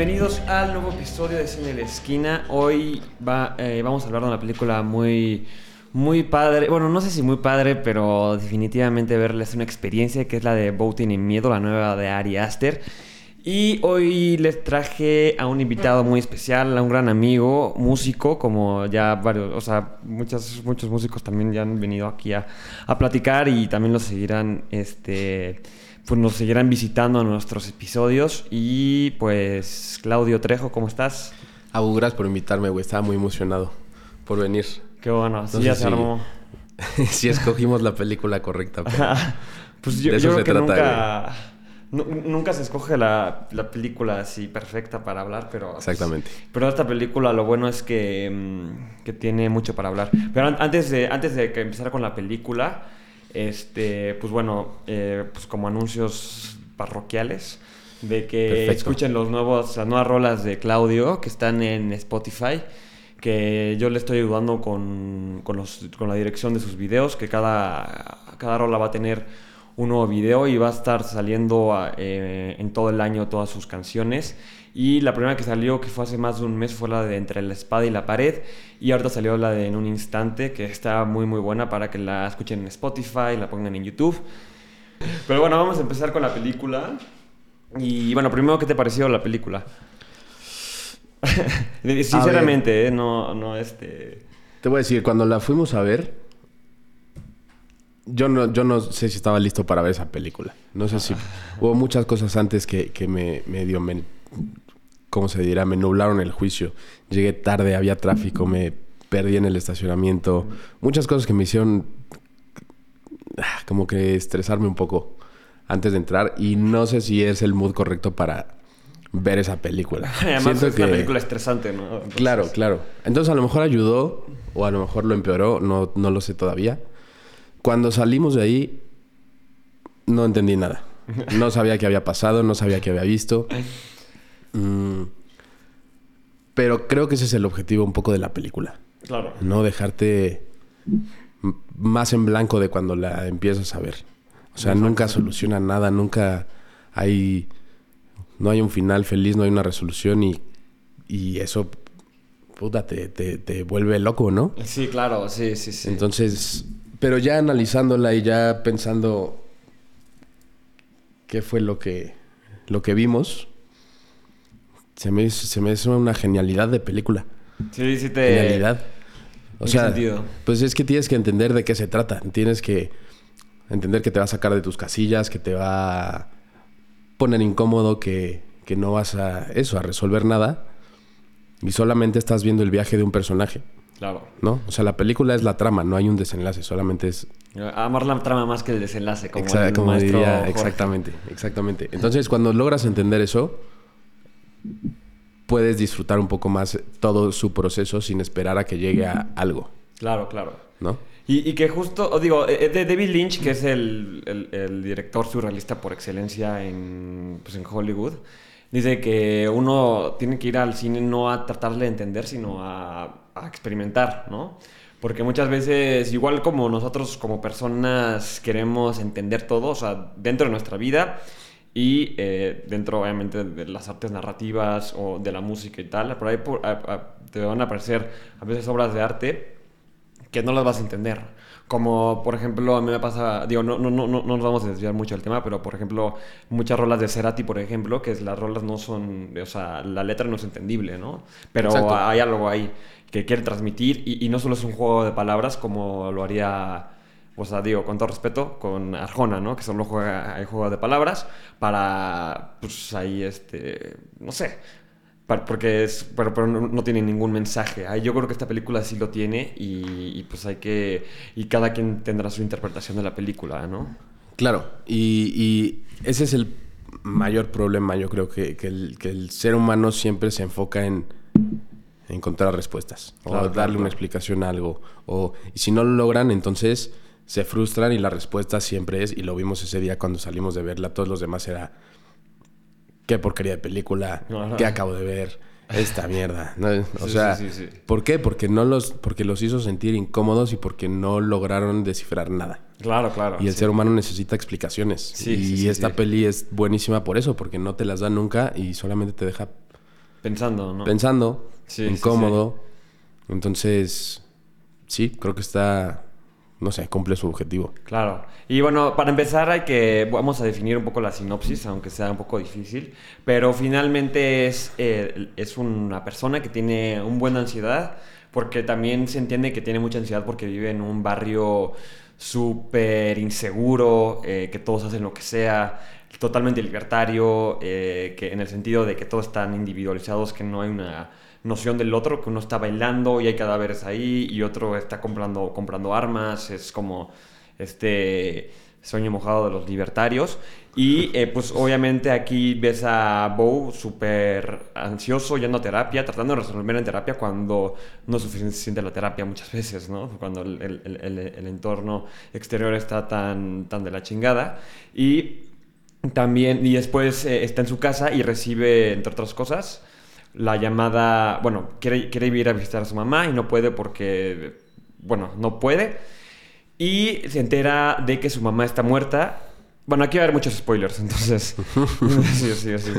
Bienvenidos al nuevo episodio de Cine de la Esquina. Hoy eh, vamos a hablar de una película muy, muy padre. Bueno, no sé si muy padre, pero definitivamente verles una experiencia que es la de Voting en Miedo, la nueva de Ari Aster. Y hoy les traje a un invitado muy especial, a un gran amigo, músico, como ya varios, o sea, muchos, muchos músicos también ya han venido aquí a, platicar y también los seguirán, este, pues nos seguirán visitando nuestros episodios. Y pues, Claudio Trejo, ¿cómo estás? Abu, gracias por invitarme, güey. Estaba muy emocionado por venir. Qué bueno, sí, No ya se si- armó. si escogimos la película correcta. pero- pues yo, De eso yo creo se que trata, nunca, nu- nunca se escoge la, la película así perfecta para hablar, pero... pues, Exactamente. Pero esta película lo bueno es que, mm, que tiene mucho para hablar. Pero an- antes de, antes de que empezara con la película, este, pues bueno, eh, pues como anuncios parroquiales de que Perfecto. escuchen los nuevos, las nuevas rolas de Claudio que están en Spotify. Que yo le estoy ayudando con, con, los- con la dirección de sus videos, que cada, cada rola va a tener un nuevo video y va a estar saliendo eh, en todo el año todas sus canciones. Y la primera que salió, que fue hace más de un mes, fue la de Entre la espada y la pared. Y ahorita salió la de En un instante, que está muy muy buena para que la escuchen en Spotify, la pongan en YouTube. Pero bueno, vamos a empezar con la película. Y bueno, primero, ¿qué te pareció la película? Sinceramente, ¿eh? no, no, este... Te voy a decir, cuando la fuimos a ver, yo no, yo no sé si estaba listo para ver esa película. No sé si... Hubo muchas cosas antes que, que me, me dio... Me, ¿Cómo se dirá? Me nublaron el juicio. Llegué tarde, había tráfico, me perdí en el estacionamiento. Muchas cosas que me hicieron ah, como que estresarme un poco antes de entrar. Y no sé si es el mood correcto para ver esa película. Además Siento es una película estresante, ¿no? Entonces- Claro, claro. Entonces a lo mejor ayudó o a lo mejor lo empeoró, no, no lo sé todavía. Cuando salimos de ahí, no entendí nada. No sabía qué había pasado, no sabía qué había visto. Mm, pero creo que ese es el objetivo un poco de la película. Claro. No dejarte más en blanco de cuando la empiezas a ver. O sea, nunca soluciona nada, nunca hay... No hay un final feliz, no hay una resolución y, y eso, puta, te, te, te vuelve loco, ¿no? Sí, claro, sí, sí, sí. Entonces, pero ya analizándola y ya pensando qué fue lo que, lo que vimos, se me, hizo- se me hizo una genialidad de película. sí, sí te... Genialidad. O ¿en qué sea, sentido? pues es que tienes que entender de qué se trata. Tienes que entender que te va a sacar de tus casillas, que te va a poner incómodo, que, que no vas a eso, a resolver nada. Y solamente estás viendo el viaje de un personaje, Claro. ¿no? O sea, la película es la trama, no hay un desenlace, solamente es... Amar la trama más que el desenlace, como, Exa- el como diría, Jorge. exactamente, exactamente. Entonces, cuando logras entender eso, puedes disfrutar un poco más todo su proceso sin esperar a que llegue a algo, Claro, claro. ¿no? Y, y que justo, os digo, eh, de David Lynch, que es el, el- el director surrealista por excelencia en, pues en Hollywood, dice que uno tiene que ir al cine no a tratar de entender, sino a, a experimentar, ¿no? Porque muchas veces, igual como nosotros como personas queremos entender todo, o sea, dentro de nuestra vida y eh, dentro obviamente de las artes narrativas o de la música y tal, por ahí por- a- a- te van a aparecer a veces obras de arte que no las vas a entender. Como, por ejemplo, a mí me pasa, digo, no, no, no, no no nos vamos a desviar mucho del tema, pero, por ejemplo, muchas rolas de Cerati, por ejemplo, que es- las rolas no son, o sea, la letra no es entendible, ¿no? Pero Exacto. hay algo ahí que quiere transmitir y, y no solo es un juego de palabras como lo haría, o sea, digo, con todo respeto, con Arjona, ¿no? Que solo juega el juego de palabras para, pues, ahí, este, no sé, Porque es, pero, pero no, no tiene ningún mensaje. Ahí yo creo que esta película sí lo tiene y, y pues hay que... Y cada quien tendrá su interpretación de la película, ¿no? Claro, y, y ese es el mayor problema, yo creo que, que el, que el ser humano siempre se enfoca en encontrar respuestas o darle claro, una explicación a algo. O, y si no lo logran, entonces se frustran y la respuesta siempre es, y lo vimos ese día cuando salimos de verla, todos los demás era, qué porquería de película, Ajá. qué acabo de ver, esta mierda. O sea, ¿por qué? Porque no los, porque los hizo sentir incómodos y porque no lograron descifrar nada. Claro, claro. Y el ser humano necesita explicaciones. y esta peli es buenísima por eso, porque no te las da nunca y solamente te deja pensando, ¿no? Pensando, incómodo. Entonces, sí, creo que está no sé, cumple su objetivo. Claro. Y bueno, para empezar hay que, vamos a definir un poco la sinopsis, aunque sea un poco difícil, pero finalmente es, eh, es una persona que tiene un buena ansiedad, porque también se entiende que tiene mucha ansiedad porque vive en un barrio súper inseguro, eh, que todos hacen lo que sea, totalmente libertario, eh, que en el sentido de que todos están individualizados, que no hay una noción del otro, que uno está bailando y hay cadáveres ahí y otro está comprando, comprando armas, es como este sueño mojado de los libertarios. Y eh, pues obviamente aquí ves a Bo súper ansioso yendo a terapia, tratando de resolver en terapia cuando no es suficiente la terapia muchas veces, ¿no? Cuando el, entorno exterior está tan, tan de la chingada. Y también, y después eh, está en su casa y recibe, entre otras cosas, la llamada, bueno, quiere, quiere ir a visitar a su mamá y no puede porque, bueno, no puede. Y se entera de que su mamá está muerta. Bueno, aquí va a haber muchos spoilers, entonces. sí, sí, sí.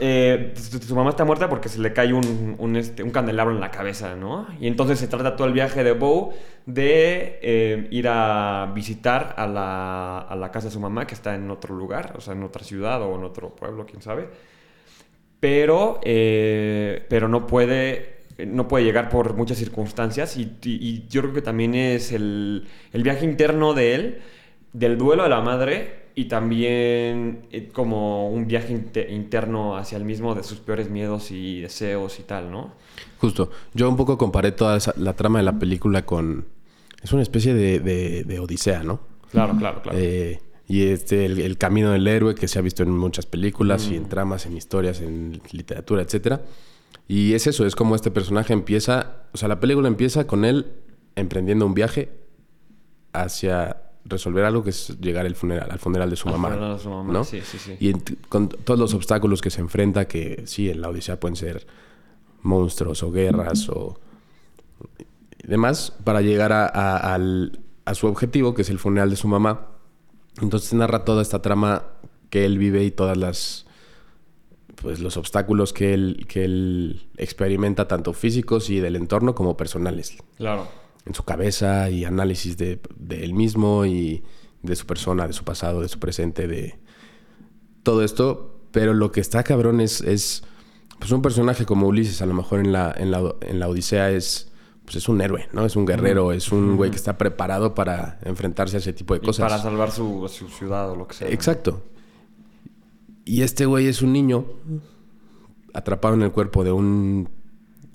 Eh, su, mamá está muerta porque se le cae un, un, este, un, candelabro en la cabeza, ¿no? Y entonces se trata todo el viaje de Bo de eh, ir a visitar a la, a la casa de su mamá, que está en otro lugar, o sea, en otra ciudad o en otro pueblo, quién sabe pero, eh, pero no puede no puede llegar por muchas circunstancias y, yo creo que también es el, el, viaje interno de él, del duelo de la madre y también eh, como un viaje interno hacia el mismo de sus peores miedos y deseos y tal, ¿no? Justo, yo un poco comparé toda la trama de la película con... Es una especie de, de, odisea, ¿no? Claro, claro, claro. Eh, y este, el, camino del héroe que se ha visto en muchas películas y en mm. tramas, en historias, en literatura, etc. Y es eso, es como este personaje empieza, o sea, la película empieza con él emprendiendo un viaje hacia resolver algo que es llegar al funeral, al funeral de su mamá. De su mamá. ¿no? Sí, sí, sí. Y con todos los obstáculos que se enfrenta, que sí, en la Odisea pueden ser monstruos o guerras o demás, para llegar a, a su objetivo, que es el funeral de su mamá entonces narra toda esta trama que él vive y todas las pues los obstáculos que él, que él experimenta, tanto físicos y del entorno como personales. Claro. En su cabeza y análisis de, él mismo y de su persona, de su pasado, de su presente, de todo esto. Pero lo que está cabrón es, es pues un personaje como Ulises, a lo mejor en la, en la, en la Odisea es pues es un héroe, ¿no? Es un guerrero, es un güey que está preparado para enfrentarse a ese tipo de cosas. para salvar su, ciudad o lo que sea. Exacto. Y este güey es un niño atrapado en el cuerpo de un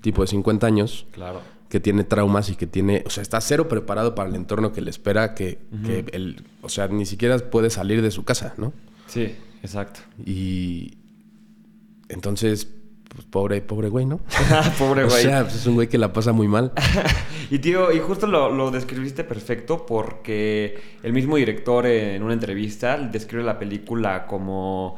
tipo de 50 años. Claro. Que tiene traumas y que tiene. O sea, está cero preparado para el entorno que le espera, que, que él. O sea, ni siquiera puede salir de su casa, ¿no? Sí, exacto. Y. Entonces, pues pobre, pobre güey, ¿no? pobre güey. O sea, pues, es un güey que la pasa muy mal. y tío, y justo lo, describiste perfecto porque el mismo director en una entrevista describe la película como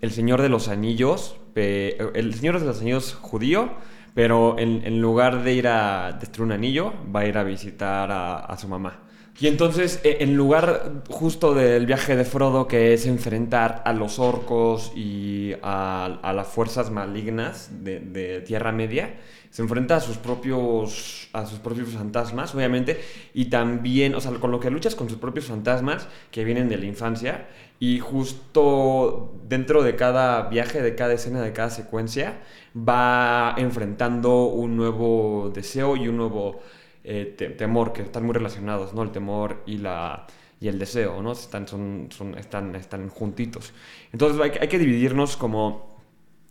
El Señor de los Anillos, el Señor de los Anillos judío, pero en, lugar de ir a destruir un anillo, va a ir a visitar a su mamá. Y entonces, e, en lugar justo del viaje de Frodo, que es enfrentar a los orcos y a, las fuerzas malignas de, Tierra Media, se enfrenta a sus propios a sus propios fantasmas, obviamente, y también, o sea, con lo que luchas con sus propios fantasmas que vienen de la infancia, y justo dentro de cada viaje, de cada escena, de cada secuencia, va enfrentando un nuevo deseo y un nuevo eh, temor, que están muy relacionados, ¿no? El temor y, la, y el deseo, ¿no? Están, son, son, están, están juntitos. Entonces hay, hay, que dividirnos como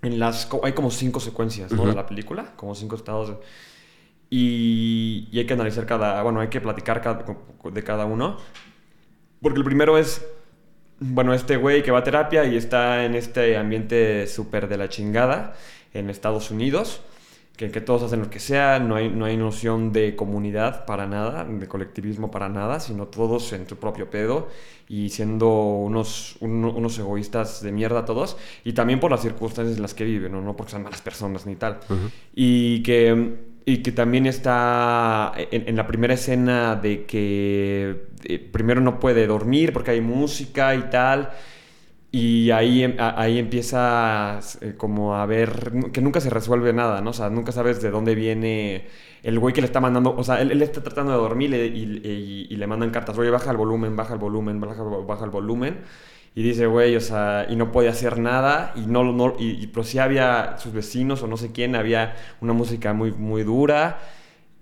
en las... Hay como cinco secuencias, ¿no? De la película, como cinco estados. y, y, hay que analizar cada... Bueno, hay que platicar cada, de cada uno. Porque el primero es... Bueno, este güey que va a terapia y está en este ambiente súper de la chingada en Estados Unidos que, que todos hacen lo que sea, no hay, no hay noción de comunidad para nada, de colectivismo para nada, sino todos en su propio pedo y siendo unos, uno- unos egoístas de mierda todos, y también por las circunstancias en las que viven, no, no porque sean malas personas ni tal. Y que, y que también está en, en la primera escena de que eh, primero no puede dormir porque hay música y tal. Y ahí, em- ahí empieza eh, como a ver que nunca se resuelve nada, ¿no? O sea, nunca sabes de dónde viene el güey que le está mandando. O sea, él, él está tratando de dormir y, le mandan cartas. Oye, baja el volumen, baja el volumen, baja, baja el volumen. Y dice, güey, o sea, y no podía hacer nada. Y no, no y, y- pero sí había sus vecinos o no sé quién, había una música muy, muy dura.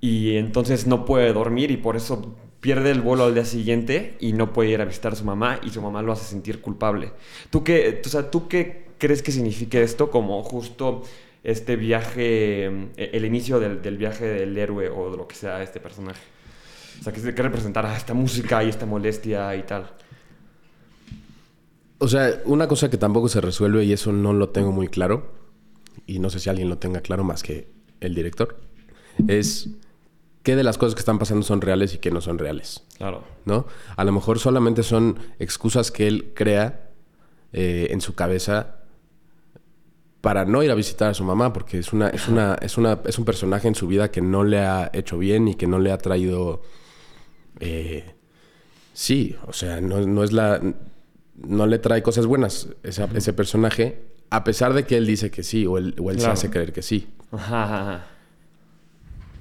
Y entonces no puede dormir y por eso pierde el vuelo al día siguiente y no puede ir a visitar a su mamá y su mamá lo hace sentir culpable. ¿Tú qué, o sea, ¿tú qué crees que signifique esto como justo este viaje, eh, el inicio del, del viaje del héroe o de lo que sea este personaje? O sea, ¿qué, qué representará esta música y esta molestia y tal? O sea, una cosa que tampoco se resuelve y eso no lo tengo muy claro, y no sé si alguien lo tenga claro más que el director, es qué de las cosas que están pasando son reales y qué no son reales, Claro. ¿no? A lo mejor solamente son excusas que él crea eh, en su cabeza para no ir a visitar a su mamá, porque es una, es una, es una, es un personaje en su vida que no le ha hecho bien y que no le ha traído eh, sí, o sea, no, no es la. No le trae cosas buenas esa- ese personaje, a pesar de que él dice que sí, o él, o él se hace creer que sí. Ajá, ajá.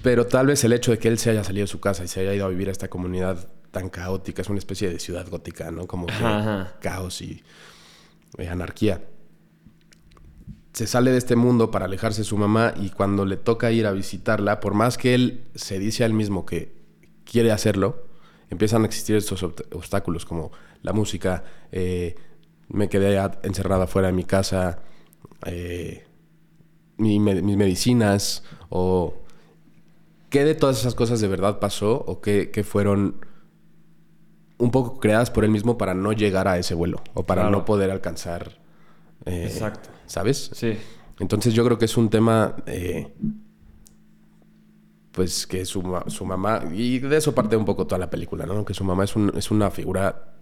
Pero tal vez el hecho de que él se haya salido de su casa y se haya ido a vivir a esta comunidad tan caótica, es una especie de ciudad gótica, ¿no? Como que Ajá, ajá. caos y eh, anarquía. Se sale de este mundo para alejarse de su mamá y cuando le toca ir a visitarla, por más que él se dice a él mismo que quiere hacerlo, empiezan a existir estos obst- obstáculos como la música, eh, me quedé a- encerrado afuera de mi casa, eh, mi me- mis medicinas o qué de todas esas cosas de verdad pasó o qué, qué fueron un poco creadas por él mismo para no llegar a ese vuelo o para Claro. no poder alcanzar. eh, Exacto. ¿Sabes? Sí. Entonces yo creo que es un tema, eh, pues que su, ma- su mamá, y de eso parte un poco toda la película, ¿no? Que su mamá es, un- es una figura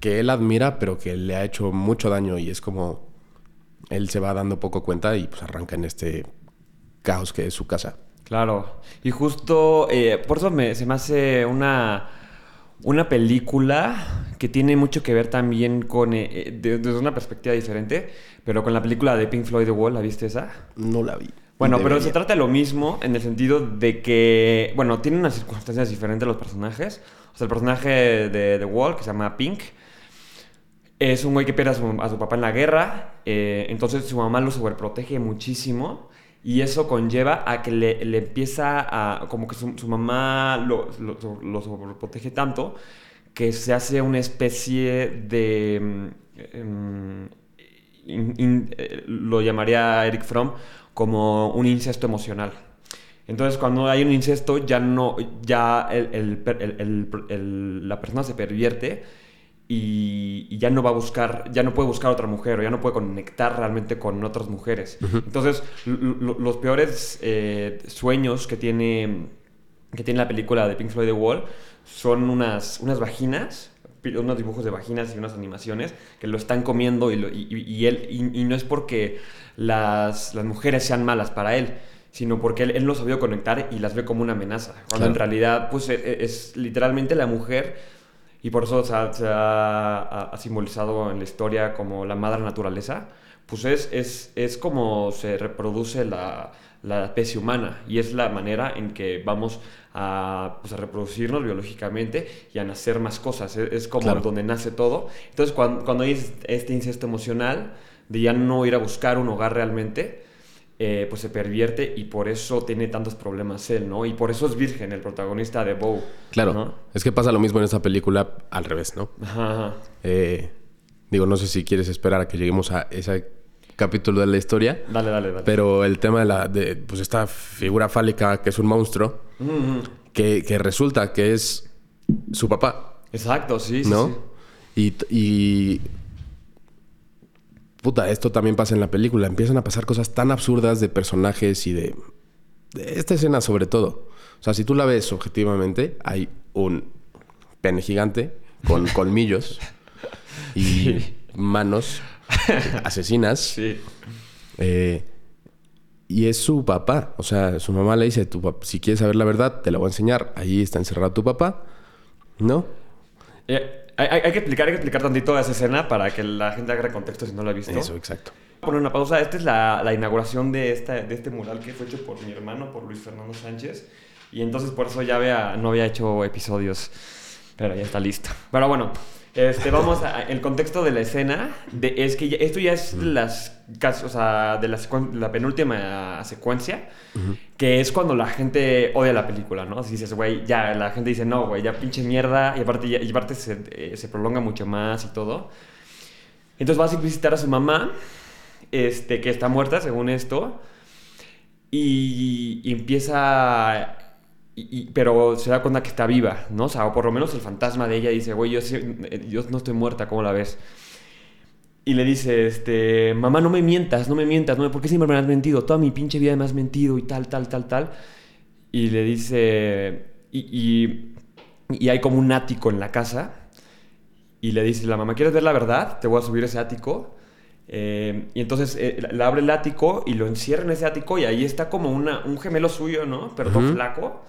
que él admira, pero que le ha hecho mucho daño y es como él se va dando poco cuenta y pues arranca en este caos que es su casa. Claro. Y justo eh, por eso me- se me hace una, una película que tiene mucho que ver también con, eh, eh, de- desde una perspectiva diferente, pero con la película de Pink Floyd The Wall, ¿la viste esa? No la vi. Bueno, pero se trata de lo mismo en el sentido de que, bueno, tienen unas circunstancias diferentes los personajes. O sea, el personaje de The Wall, que se llama Pink, es un güey que pierde a su, a su papá en la guerra, eh, entonces su mamá lo sobreprotege muchísimo y eso conlleva a que le, le empieza a, como que su, su mamá lo, lo, lo sobreprotege tanto que se hace una especie de... mm, em, lo llamaría Eric Fromm como un incesto emocional. Entonces, cuando hay un incesto, ya no, ya el- el- el- la persona se pervierte y, y ya no va a buscar, ya no puede buscar otra mujer o ya no puede conectar realmente con otras mujeres. Entonces, los peores eh, sueños que tiene, que tiene la película de Pink Floyd The Wall son unas, unas vaginas, unos dibujos de vaginas y unas animaciones que lo están comiendo y, lo- y- y- y él, y, no es porque las, las mujeres sean malas para él, sino porque él, él no sabido conectar y las ve como una amenaza. Cuando en realidad, pues e- e- es, literalmente la mujer, y por eso se ha, se ha- ha- simbolizado en la historia como la madre naturaleza, pues es, es, es como se reproduce la, la especie humana y es la manera en que vamos a, pues, a reproducirnos biológicamente y a nacer más cosas. Es, es como Claro. donde nace todo. Entonces, cuando, cuando hay este incesto emocional de ya no ir a buscar un hogar realmente, eh, pues se pervierte y por eso tiene tantos problemas él, ¿no? Y por eso es virgen, el protagonista de Bow. Claro, ¿no? es que pasa lo mismo en esta película al revés, ¿no? Ajá, ajá. Eh, digo, no sé si quieres esperar a que lleguemos a ese capítulo de la historia, Dale, dale, dale. pero el tema de la de pues esta figura fálica que es un monstruo, ujú. que, que resulta que es su papá, Exacto, sí, sí, ¿no? sí. Y, y puta, esto también pasa en la película. Empiezan a pasar cosas tan absurdas de personajes y de, de esta escena sobre todo. O sea, si tú la ves objetivamente, hay un pene gigante con colmillos y manos asesinas. Sí. Eh, y es su papá. O sea, su mamá le dice, tu si quieres saber la verdad, te la voy a enseñar. Ahí está encerrado tu papá. ¿No? Eh, hay, hay- hay que explicar, hay que explicar tantito esa escena para que la gente haga contexto si no la ha visto. Eso, exacto. Poner una pausa. Esta es la, la inauguración de, esta, de este mural que fue hecho por mi hermano, por Luis Fernando Sánchez. Y entonces por eso ya había, no había hecho episodios. Pero ya está listo. Pero bueno, este, vamos a... El contexto de la escena de, es que ya- esto ya es las, o sea, de la, la penúltima secuencia. Que es cuando la gente odia la película, ¿no? Si dices, güey, ya, la gente dice, no, güey, ya pinche mierda. Y aparte, ya- y aparte se, eh, se prolonga mucho más y todo. Entonces vas a visitar a su mamá, este, que está muerta, según esto, y, y empieza... y- y- pero se da cuenta que está viva, ¿no? O sea, o por lo menos el fantasma de ella dice, güey, yo, eh, yo no estoy muerta, ¿cómo la ves? Y le dice, este, mamá, no me mientas, no me mientas, no me, ¿por qué siempre me has mentido? Toda mi pinche vida me has mentido y tal, tal, tal, tal. Y le dice, y, y, y hay como un ático en la casa. Y le dice la mamá, ¿quieres ver la verdad? Te voy a subir ese ático. Eh, y entonces eh, le abre el ático y lo encierra en ese ático y ahí está como una, un gemelo suyo, ¿no? Pero todo flaco,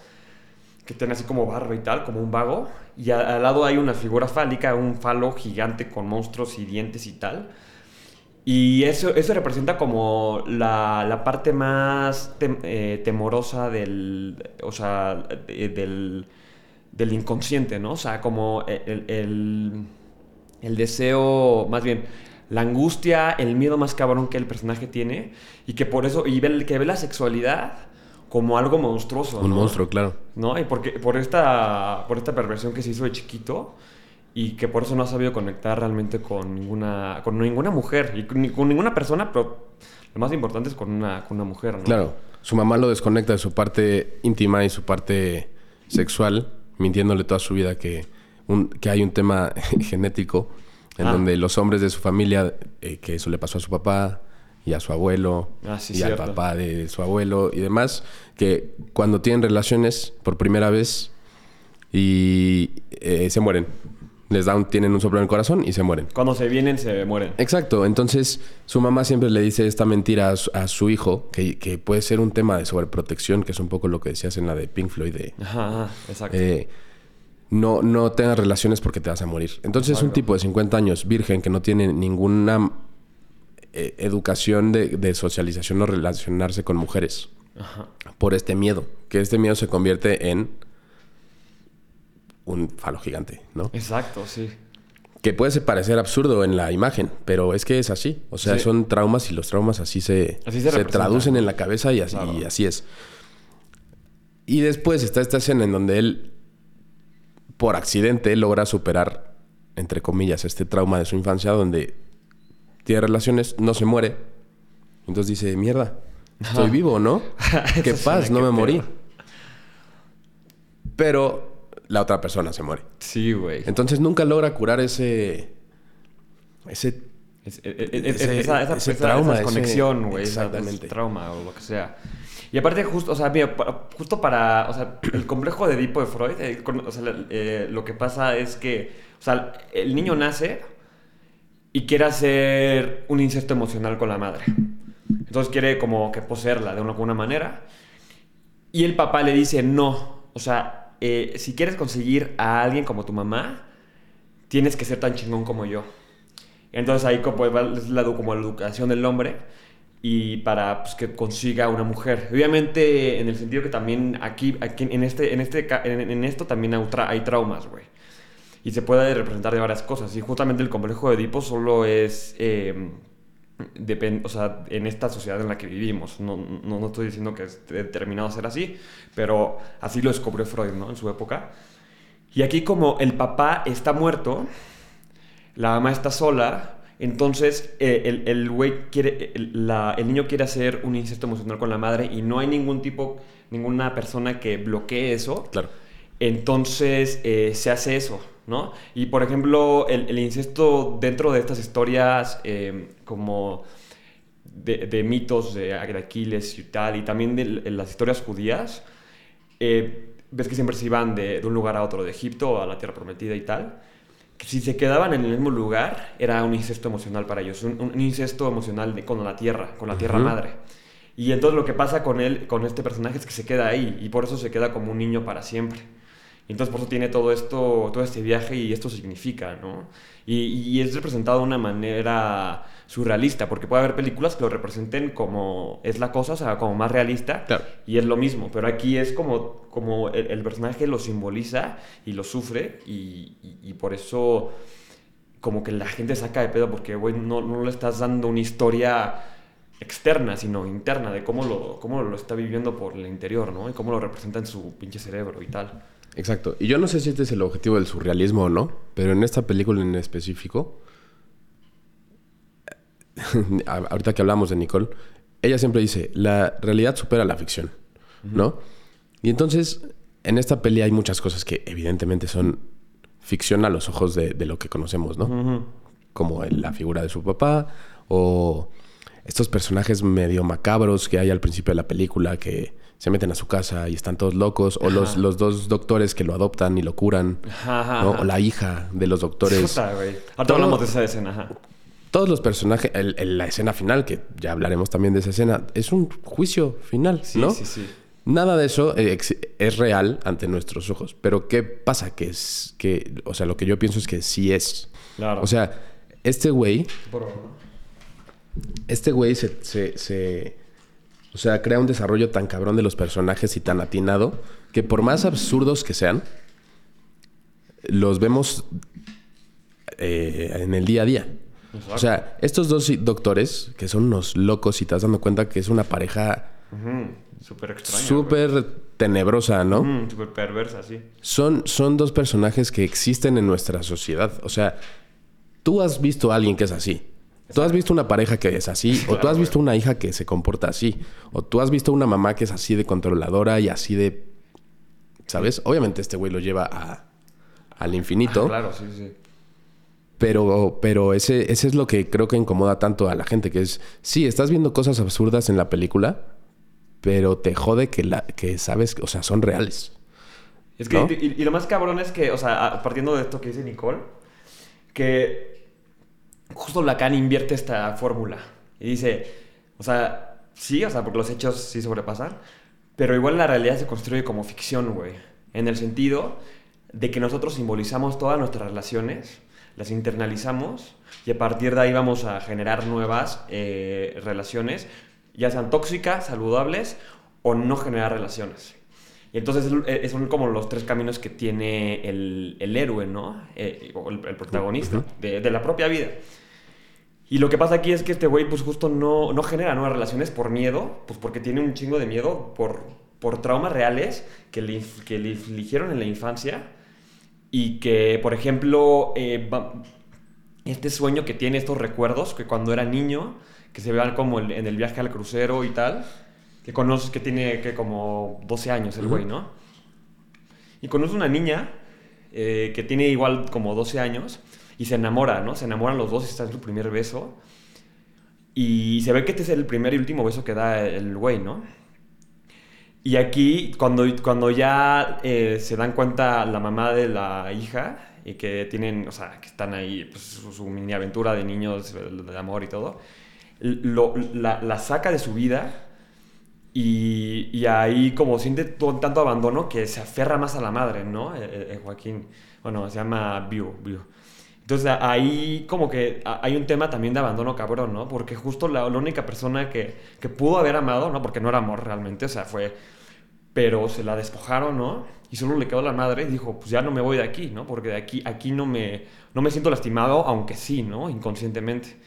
que tiene así como barba y tal, como un vago. Y al lado hay una figura fálica, un falo gigante con monstruos y dientes y tal. Y eso, eso representa como la, la parte más tem- eh, temorosa del, o sea, de- del, del inconsciente, ¿no? O sea, como el, el, el deseo, más bien, la angustia, el miedo más cabrón que el personaje tiene y que por eso, y que ve la sexualidad como algo monstruoso. Un ¿no? monstruo, claro. ¿no? Y porque, por, esta, por esta perversión que se hizo de chiquito y que por eso no ha sabido conectar realmente con ninguna, con ninguna mujer y con ninguna persona, pero lo más importante es con una, con una mujer, ¿no? Claro. Su mamá lo desconecta de su parte íntima y su parte sexual, mintiéndole toda su vida que, un- que hay un tema genético en Ah. donde los hombres de su familia, eh, que eso le pasó a su papá y a su abuelo Ah, sí, y cierto. al papá de su abuelo y demás, que cuando tienen relaciones por primera vez y eh, se mueren. Les da un, tienen un soplo en el corazón y se mueren. Cuando se vienen, se mueren. Exacto, entonces su mamá siempre le dice esta mentira a su, a su hijo, que, que puede ser un tema de sobreprotección, que es un poco lo que decías en la de Pink Floyd, de Ajá, ajá, exacto. eh, no, no tengas relaciones porque te vas a morir. Entonces un tipo de 50 años, virgen, que no tiene ninguna eh, educación de, de socialización o relacionarse con mujeres, Ajá. por este miedo, que este miedo se convierte en un falo gigante, ¿no? Exacto, sí. Que puede parecer absurdo en la imagen, pero es que es así. O sea, Sí. son traumas y los traumas así se, Así se traducen en la cabeza y así, Claro. y así es. Y después está esta escena en donde él, por accidente, logra superar, entre comillas, este trauma de su infancia, donde tiene relaciones, no se muere. Entonces dice, mierda, estoy Ajá. vivo, ¿no? Qué paz, no me morí. Pero la otra persona se muere. Sí, güey. Entonces nunca logra curar ese... Ese Es- es- es- es- Ese- esa, esa- ese trauma, esa desconexión, güey. exactamente. ese trauma o lo que sea. Y aparte, justo, o sea, mira, justo para, o sea, el complejo de Edipo de Freud, eh, con- o sea, eh, lo que pasa es que, o sea, el niño nace y quiere hacer un inserto emocional con la madre. Entonces quiere como que poseerla de una, alguna manera. Y el papá le dice, no, o sea, eh, si quieres conseguir a alguien como tu mamá, tienes que ser tan chingón como yo. Entonces ahí como es la, como la educación del hombre y para pues, que consiga una mujer. Obviamente en el sentido que también aquí, aquí en, este, en, este, en, esto también hay traumas, güey. Y se puede representar de varias cosas. Y justamente el complejo de Edipo solo es... eh, o sea, en esta sociedad en la que vivimos. No, no, no estoy diciendo que esté determinado a ser así, pero así lo descubrió Freud, ¿no? En su época. Y aquí como el papá está muerto, la mamá está sola, entonces eh, el, el güey quiere, el, la- el niño quiere hacer un inserto emocional con la madre y no hay ningún tipo, ninguna persona que bloquee eso. Claro. Entonces eh, se hace eso. ¿No? Y por ejemplo, el, incesto dentro de estas historias eh, como de, mitos de Aquiles y tal, y también de, las historias judías, eh, ves que siempre se iban de, un lugar a otro, de Egipto a la Tierra Prometida y tal, que si se quedaban en el mismo lugar, era un incesto emocional para ellos, un, incesto emocional con la Tierra, con la Tierra Madre. Y entonces lo que pasa con él, con este personaje, es que se queda ahí, y por eso se queda como un niño para siempre. Entonces por eso tiene todo esto, todo este viaje y esto significa, ¿no? Y, y es representado de una manera surrealista, porque puede haber películas que lo representen como es la cosa, o sea, como más realista, y es lo mismo, pero aquí es como, como el, personaje lo simboliza y lo sufre, y, por eso como que la gente saca de pedo, porque, güey, no, no le estás dando una historia externa, sino interna, de cómo lo, cómo lo está viviendo por el interior, ¿no? Y cómo lo representa en su pinche cerebro y tal. Exacto. Y yo no sé si este es el objetivo del surrealismo o no, pero en esta película en específico, ahorita que hablamos de Nicole, ella siempre dice, la realidad supera la ficción, ¿no? Y entonces, en esta peli hay muchas cosas que evidentemente son ficción a los ojos de, lo que conocemos, ¿no? Como la figura de su papá o estos personajes medio macabros que hay al principio de la película que se meten a su casa y están todos locos, o los, los, dos doctores que lo adoptan y lo curan, o la hija de los doctores. Ahorita hablamos de esa escena. Todos los personajes, la escena final, que ya hablaremos también de esa escena, es un juicio final, ¿no? Sí, sí. Nada de eso eh, es real ante nuestros ojos. Pero ¿qué pasa? Que es que, o sea, lo que yo pienso es que sí es. Claro. O sea, este güey. Este güey se, se, O sea, crea un desarrollo tan cabrón de los personajes y tan atinado que por más absurdos que sean, los vemos eh, en el día a día. O sea, estos dos doctores, que son unos locos y te das dando cuenta que es una pareja... Súper extraña. Súper tenebrosa, ¿no? Súper perversa, sí. Son, son dos personajes que existen en nuestra sociedad. O sea, tú has visto a alguien que es así. Tú has visto una pareja que es así, o tú has visto una hija que se comporta así, o tú has visto una mamá que es así de controladora y así de... ¿Sabes? Obviamente este güey lo lleva a, al infinito. claro, sí, sí. Pero, pero ese, ese es lo que creo que incomoda tanto a la gente, que es, sí, estás viendo cosas absurdas en la película, pero te jode que, la, que sabes, o sea, son reales. Es que, y, lo más cabrón es que, o sea, partiendo de esto que dice Nicole, que justo Lacan invierte esta fórmula y dice, o sea, sí, o sea, porque los hechos sí sobrepasan, pero igual la realidad se construye como ficción, güey, en el sentido de que nosotros simbolizamos todas nuestras relaciones las internalizamos y a partir de ahí vamos a generar nuevas eh, relaciones, ya sean tóxicas, saludables o no generar relaciones. Y entonces eh, son como los tres caminos que tiene el, el héroe, ¿no? Eh, o el, protagonista de, de, la propia vida. Y lo que pasa aquí es que este güey, pues justo no, no genera nuevas relaciones por miedo, pues porque tiene un chingo de miedo por, por traumas reales que le, que le infligieron en la infancia y que, por ejemplo, eh, este sueño que tiene estos recuerdos, que cuando era niño, que se vean como en el viaje al crucero y tal, que conoces que tiene que como 12 años el güey, ¿no? Y conoce una niña eh, que tiene igual como 12 años y se enamora, ¿no? Se enamoran los dos y está en su primer beso. Y se ve que este es el primer y último beso que da el güey, ¿no? Y aquí, cuando, cuando ya eh, se dan cuenta la mamá de la hija y que tienen, o sea, que están ahí, pues, su, mini aventura de niños, de amor y todo, lo, la, la, saca de su vida y, y ahí como siente tanto abandono que se aferra más a la madre, ¿no? Eh, eh, Joaquín, bueno, se llama Biu, Biu. Entonces ahí como que hay un tema también de abandono cabrón, ¿no? Porque justo la, única persona que, que, pudo haber amado, ¿no? Porque no era amor realmente, o sea, fue... Pero se la despojaron, ¿no? Y solo le quedó la madre y dijo, pues ya no me voy de aquí, ¿no? Porque de aquí, aquí no, me, no me siento lastimado, aunque sí, ¿no? Inconscientemente.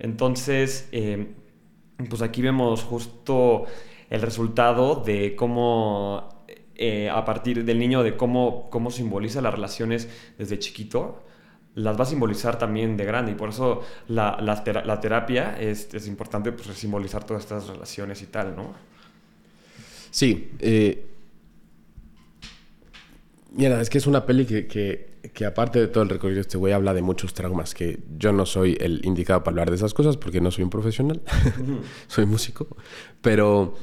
Entonces, eh, pues aquí vemos justo el resultado de cómo, eh, a partir del niño, de cómo, cómo simboliza las relaciones desde chiquito las va a simbolizar también de grande y por eso la, la, terapia es, es, importante pues, simbolizar todas estas relaciones y tal, ¿no? Sí. Eh, Mira, es que es una peli que, que, que aparte de todo el recorrido, este güey habla de muchos traumas, que yo no soy el indicado para hablar de esas cosas porque no soy un profesional, soy músico, pero...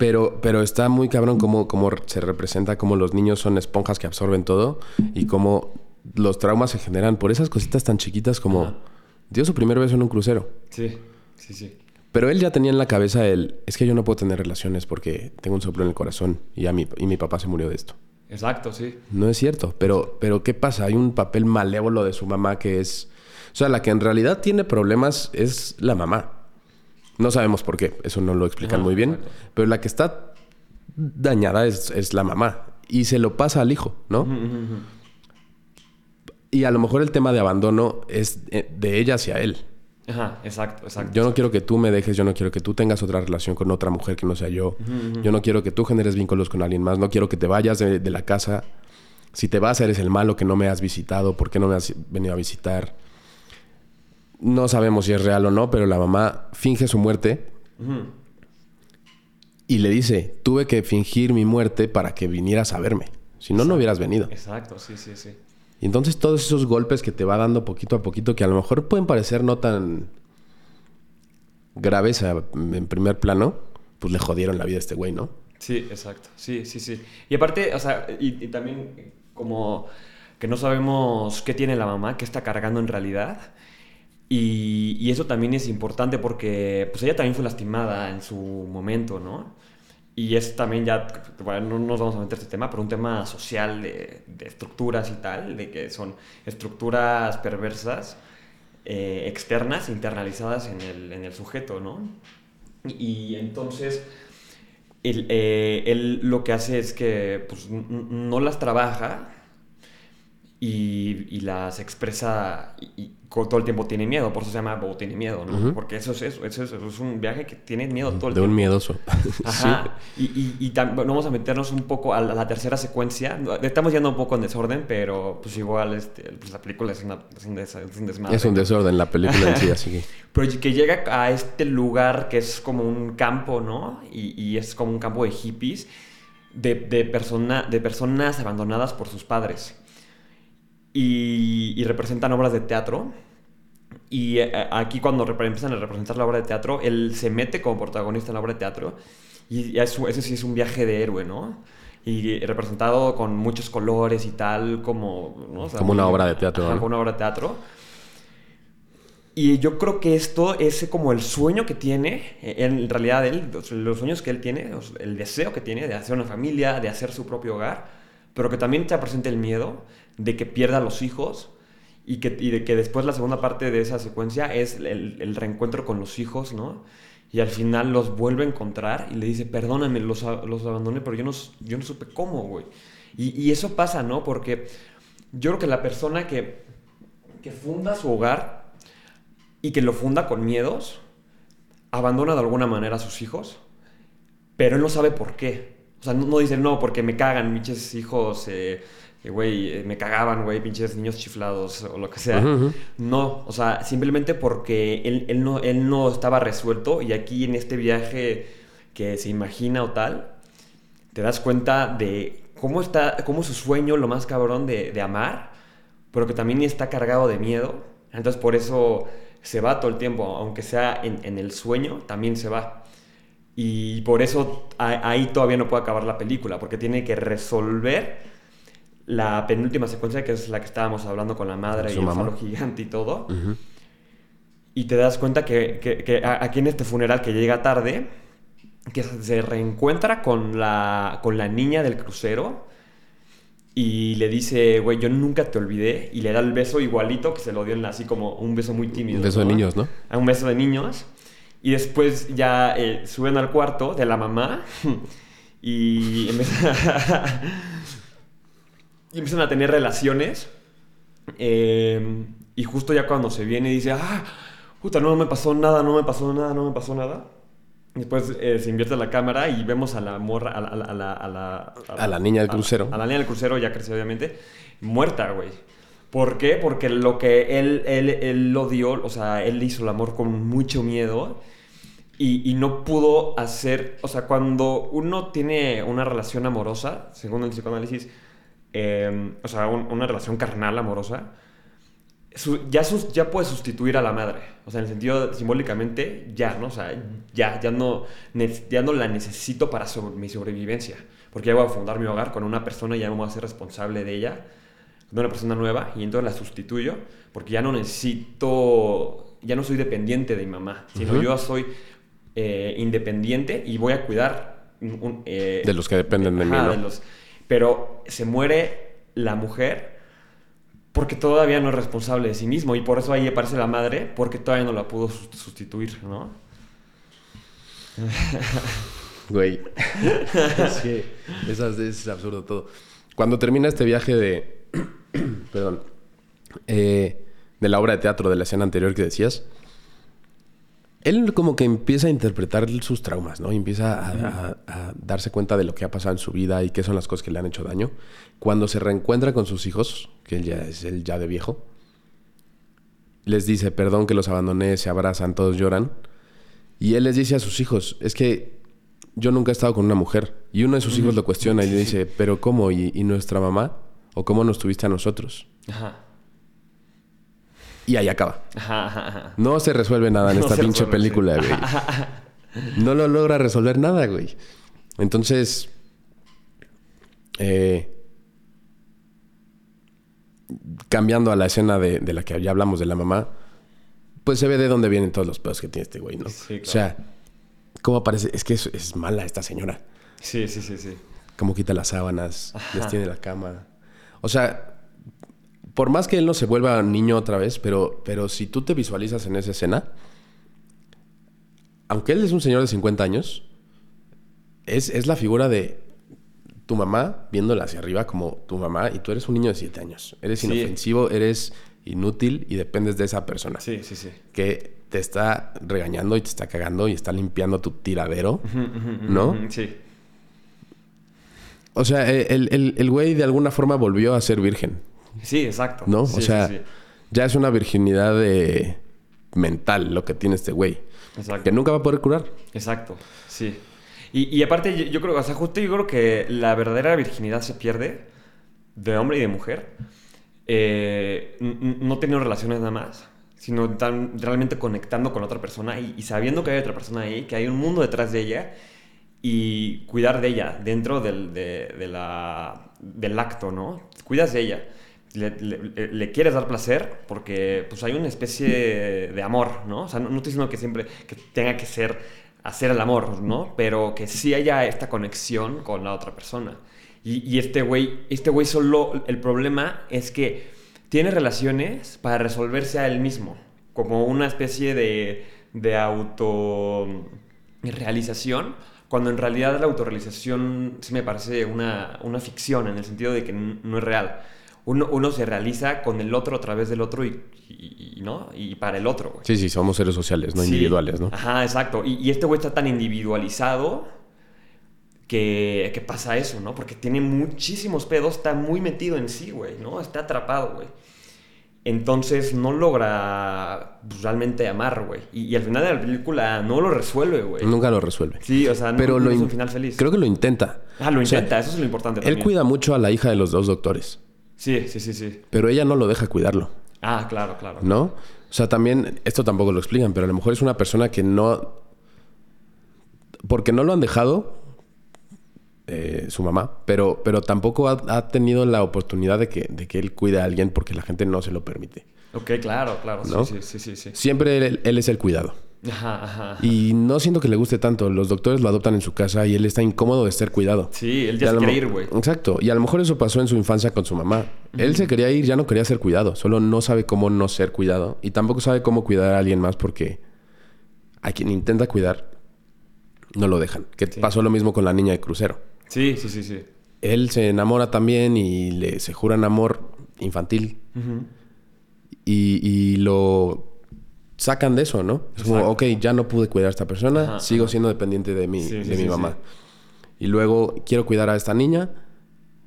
Pero, pero está muy cabrón cómo, cómo se representa, cómo los niños son esponjas que absorben todo y cómo los traumas se generan por esas cositas tan chiquitas como... Ajá. Dio su primer beso en un crucero. Sí, sí, sí. Pero él ya tenía en la cabeza el... Es que yo no puedo tener relaciones porque tengo un soplo en el corazón y, a mi, y mi papá se murió de esto. Exacto, sí. No es cierto, pero, pero ¿qué pasa? Hay un papel malévolo de su mamá que es... O sea, la que en realidad tiene problemas es la mamá. No sabemos por qué, eso no lo explican Ajá, muy bien, pero la que está dañada es, es la mamá y se lo pasa al hijo, ¿no? Ujú. Y a lo mejor el tema de abandono es eh, de ella hacia él. Ajá, exacto, exacto. Yo no quiero que tú me dejes, yo no quiero que tú tengas otra relación con otra mujer que no sea yo. Yo no quiero que tú generes vínculos con alguien más. No quiero que te vayas de, de la casa. Si te vas, eres el malo que no me has visitado. ¿Por qué no me has venido a visitar? No sabemos si es real o no, pero la mamá finge su muerte y le dice, tuve que fingir mi muerte para que vinieras a verme. Si no, no hubieras venido. Exacto, sí, sí, sí. Y entonces todos esos golpes que te va dando poquito a poquito, que a lo mejor pueden parecer no tan graves en primer plano, pues le jodieron la vida a este güey, ¿no? Sí, exacto. Sí, sí, sí. Y aparte, o sea, y, y también como que no sabemos qué tiene la mamá, qué está cargando en realidad. Y, y eso también es importante porque pues ella también fue lastimada en su momento, ¿no? Y es también ya, bueno, no nos vamos a meter este tema, pero un tema social de, de estructuras y tal, de que son estructuras perversas, eh, externas, internalizadas en el, en el sujeto, ¿no? Y, entonces, él, eh, él lo que hace es que pues, no las trabaja y, y las expresa y, y todo el tiempo tiene miedo, por eso se llama Bo tiene miedo, ¿no? Ujú. Porque eso es eso, eso es, eso es un viaje que tiene miedo todo el De tiempo. un miedoso. Ajá. Y, y, y tam- vamos a meternos un poco a la, a la tercera secuencia. Estamos yendo un poco en desorden, pero pues igual este, pues, la película es, una- es un, des- es un Sí. desmadre. Es un desorden la película en sí, así que... Pero que llega a este lugar que es como un campo, ¿no? Y, y es como un campo de hippies, de, de, persona, de personas abandonadas por sus padres. Y, y representan obras de teatro. Y eh, aquí cuando empiezan a representar la obra de teatro, él se mete como protagonista en la obra de teatro. Y eso, eso sí es un viaje de héroe, ¿no? Y representado con muchos colores y tal, como... ¿no? O sea, Como una obra de teatro, Ajá, ¿no? como una obra de teatro. Y yo creo que esto es como el sueño que tiene, eh, en realidad él, los- sueños que él tiene, el deseo que tiene de hacer una familia, de hacer su propio hogar, pero que también te presente el miedo de que pierda a los hijos y, que, y de que después la segunda parte de esa secuencia es el, reencuentro con los hijos, ¿no? Y al final los vuelve a encontrar y le dice, perdóname, los, los abandoné, pero yo no, yo no supe cómo, güey. Y, y eso pasa, ¿no? Porque yo creo que la persona que, que funda su hogar y que lo funda con miedos, abandona de alguna manera a sus hijos, pero él no sabe por qué. O sea, no, no dice, no, porque me cagan, pinches hijos, eh, güey, eh, me cagaban, güey, pinches niños chiflados o lo que sea. No, o sea, simplemente porque él, él no, él no estaba resuelto y aquí en este viaje que se imagina o tal, te das cuenta de cómo está, cómo su sueño, lo más cabrón de, de amar, pero que también está cargado de miedo. Entonces por eso se va todo el tiempo, aunque sea en, en el sueño, también se va. Y por eso ahí todavía no puede acabar la película, porque tiene que resolver la penúltima secuencia, que es la que estábamos hablando con la madre y el falo gigante y todo. Y te das cuenta que, que- aquí en este funeral que llega tarde, que se reencuentra con la, con la niña del crucero y le dice, güey, yo nunca te olvidé. Y le da el beso igualito que se lo dio en la- así como un beso muy tímido. Un beso de niños, ¿no? A un beso de niños. Y después ya eh, suben al cuarto de la mamá y empiezan a, y empiezan a tener relaciones. Eh, y justo ya cuando se viene dice, ah, puta, no me pasó nada, no me pasó nada, no me pasó nada. Después eh, se invierte la cámara y vemos a la morra, a la... A la, a la, a la- A la niña del crucero. A, la niña del crucero, ya creció obviamente, muerta, güey. ¿Por qué? Porque lo que él, él, él lo dio, o sea, él hizo el amor con mucho miedo y, no pudo hacer, o sea, cuando uno tiene una relación amorosa, según el psicoanálisis, em, o sea, una relación carnal amorosa, ya, ya puede sustituir a la madre. O sea, en el sentido simbólicamente, ya, ¿no? O sea, ya, ya no, ya no la necesito para mi sobrevivencia. Porque ya voy a fundar mi hogar con una persona y ya me voy a ser responsable de ella, de una persona nueva, y entonces la sustituyo, porque ya no necesito, ya no soy dependiente de mi mamá, sino yo soy eh, independiente y voy a cuidar... Eh, de los que dependen de, mí, ¿no? pero se muere la mujer porque todavía no es responsable de sí mismo y por eso ahí aparece la madre porque todavía no la pudo sustituir, ¿no? Güey. es que es, absurdo todo. Cuando termina este viaje de... perdón. Eh, de la obra de teatro de la escena anterior que decías, él como que empieza a interpretar sus traumas, ¿no? Y empieza a, darse cuenta de lo que ha pasado en su vida y qué son las cosas que le han hecho daño. Cuando se reencuentra con sus hijos, que él ya es el ya de viejo, les dice, perdón que los abandoné, se abrazan, todos lloran. Y él les dice a sus hijos, es que yo nunca he estado con una mujer. Y uno de sus hijos lo cuestiona y le dice, pero ¿cómo? ¿Y, ¿Y, nuestra mamá? ¿O cómo nos tuviste a nosotros? Ajá y ahí acaba. No se resuelve nada en esta pinche película, güey. No lo logra resolver nada, güey. Entonces, eh, cambiando a la escena de, la que ya hablamos de la mamá, pues se ve de dónde vienen todos los pedos que tiene este güey, ¿no? O sea, ¿cómo parece? Es que es, mala esta señora. Sí, sí, sí, sí. Cómo quita las sábanas, les tiene la cama. O sea, por más que él no se vuelva niño otra vez, pero, pero si tú te visualizas en esa escena, aunque él es un señor de 50 años, es, la figura de tu mamá viéndola hacia arriba como tu mamá y tú eres un niño de 7 años. Eres inofensivo, eres inútil y dependes de esa persona. Sí, sí, sí. Que te está regañando y te está cagando y está limpiando tu tiradero, ¿no? sí. O sea, el, el güey de alguna forma volvió a ser virgen. Sí, exacto. ¿No? o sea, ya es una virginidad de... mental lo que tiene este güey. Exacto. Que nunca va a poder curar. Exacto, sí. Y, aparte, yo, creo, o sea, justo yo creo que la verdadera virginidad se pierde de hombre y de mujer. Eh, no teniendo relaciones nada más, sino tan, realmente conectando con otra persona y, sabiendo que hay otra persona ahí, que hay un mundo detrás de ella y cuidar de ella dentro del, de, la, del acto, ¿no? Cuidas de ella le, quieres dar placer porque pues hay una especie de amor, ¿no? O sea, no, estoy diciendo que siempre que tenga que ser hacer el amor, ¿no? Pero que sí haya esta conexión con la otra persona. Y, este güey, este güey solo, el problema es que tiene relaciones para resolverse a él mismo, como una especie de, de autorrealización, cuando en realidad la autorrealización sí me parece una, una ficción, en el sentido de que no es real uno, se realiza con el otro a través del otro y, ¿no? y para el otro. Sí, sí, somos seres sociales, no individuales, ¿no? Ajá, exacto. Y, este güey está tan individualizado que, que, pasa eso, ¿no? Porque tiene muchísimos pedos, está muy metido en sí, güey, ¿no? Está atrapado, güey. Entonces no logra pues, realmente amar, güey. Y, al final de la película no lo resuelve, güey. Nunca lo resuelve. Sí, o sea, no, Pero es un final feliz. Creo que lo intenta. Ah, lo intenta, eso es lo importante. Él cuida mucho a la hija de los dos doctores. Sí, sí, sí, sí. Pero ella no lo deja cuidarlo. Ah, claro, claro. ¿No? O sea, también, esto tampoco lo explican, pero a lo mejor es una persona que no... Porque no lo han dejado eh, su mamá, pero, pero tampoco ha, tenido la oportunidad de que, de que él cuide a alguien porque la gente no se lo permite. Ok, claro, claro. Sí, sí, sí, sí, Siempre él es el cuidado. Ajá, ajá. Y no siento que le guste tanto. Los doctores lo adoptan en su casa y él está incómodo de ser cuidado. Sí, él ya se quiere ir, güey. Exacto. Y a lo mejor eso pasó en su infancia con su mamá. Él se quería ir, ya no quería ser cuidado. Solo no sabe cómo no ser cuidado. Y tampoco sabe cómo cuidar a alguien más porque a quien intenta cuidar no lo dejan. Que pasó lo mismo con la niña de crucero. Sí, sí, sí, sí. Él se enamora también y le se juran amor infantil. y, y lo sacan de eso, ¿no? Es como, ok, ya no pude cuidar a esta persona, sigo siendo dependiente de mi, de mi mamá. Y luego quiero cuidar a esta niña,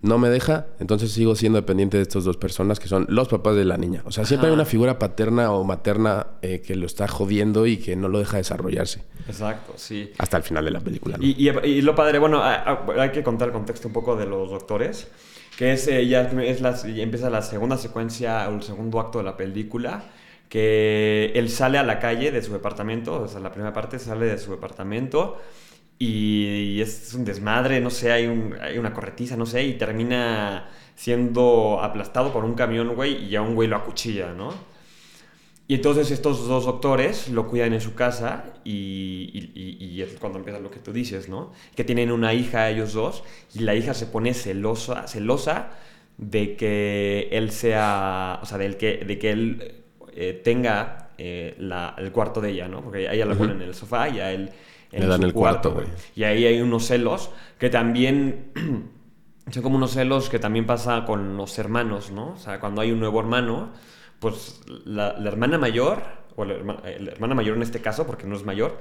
no me deja, entonces sigo siendo dependiente de estas dos personas que son los papás de la niña. O sea, siempre hay una figura paterna o materna eh, que lo está jodiendo y que no lo deja desarrollarse. Exacto, sí. Hasta el final de la película. ¿no? Y, y, lo padre, bueno, hay que contar el contexto un poco de los doctores, que es, eh, ya, es la, empieza la segunda secuencia o el segundo acto de la película, que él sale a la calle de su departamento, o sea, la primera parte sale de su departamento y es un desmadre, no sé, hay, hay una corretiza, no sé, y termina siendo aplastado por un camión, güey, y ya un güey lo acuchilla, ¿no? Y entonces estos dos doctores lo cuidan en su casa y, y, es cuando empieza lo que tú dices, ¿no? Que tienen una hija ellos dos y la hija se pone celosa, celosa de que él sea, o sea, del que, de que él eh, tenga eh, la, el cuarto de ella, ¿no? Porque a ella la pone en el sofá y a él le dan el cuarto, güey. Y ahí hay unos celos que también... son como unos celos que también pasa con los hermanos, ¿no? O sea, cuando hay un nuevo hermano, pues la, hermana mayor, o la hermana, mayor en este caso, porque no es mayor,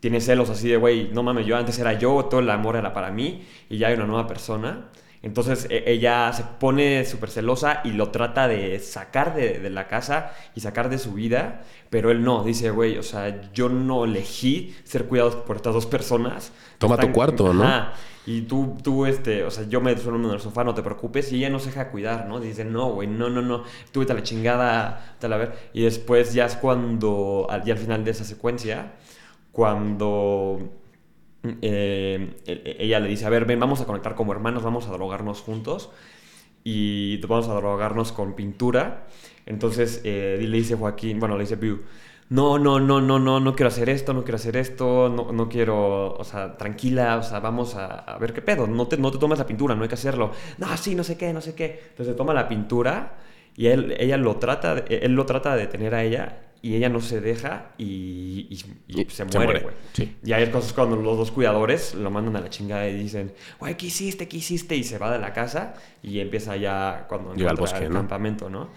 tiene celos así de, güey, no mames, yo antes era yo, todo el amor era para mí, y ya hay una nueva persona. Entonces e, ella se pone súper celosa y lo trata de sacar de, la casa y sacar de su vida, pero él no, dice, güey, o sea, yo no elegí ser cuidado por estas dos personas. Toma tu cuarto, ¿no? Y tú, tú, este, o sea, yo me suelo en el sofá, no te preocupes, y ella no se deja cuidar, ¿no? Dice, no, güey, no, no, no, tú vete a la chingada, la ver. Y después ya es cuando, ya al final de esa secuencia, cuando eh, e, ella le dice, a ver, ven, vamos a conectar como hermanos, vamos a drogarnos juntos y vamos a drogarnos con pintura. Entonces eh, le dice Joaquín, bueno, le dice View, no, no, no, no, no, no quiero hacer esto, no quiero hacer esto, no, no quiero, o sea, tranquila, o sea, vamos a, ver qué pedo, no te, no te tomes la pintura, no hay que hacerlo. No, sí, no sé qué, no sé qué. Entonces toma la pintura y él, ella lo trata, él lo trata de detener a ella y ella no se deja y, se, muere, güey. Y hay cosas cuando los dos cuidadores lo mandan a la chingada y dicen, güey, ¿qué hiciste? ¿Qué hiciste? Y se va de la casa y empieza ya cuando llega al bosque, el campamento, ¿no?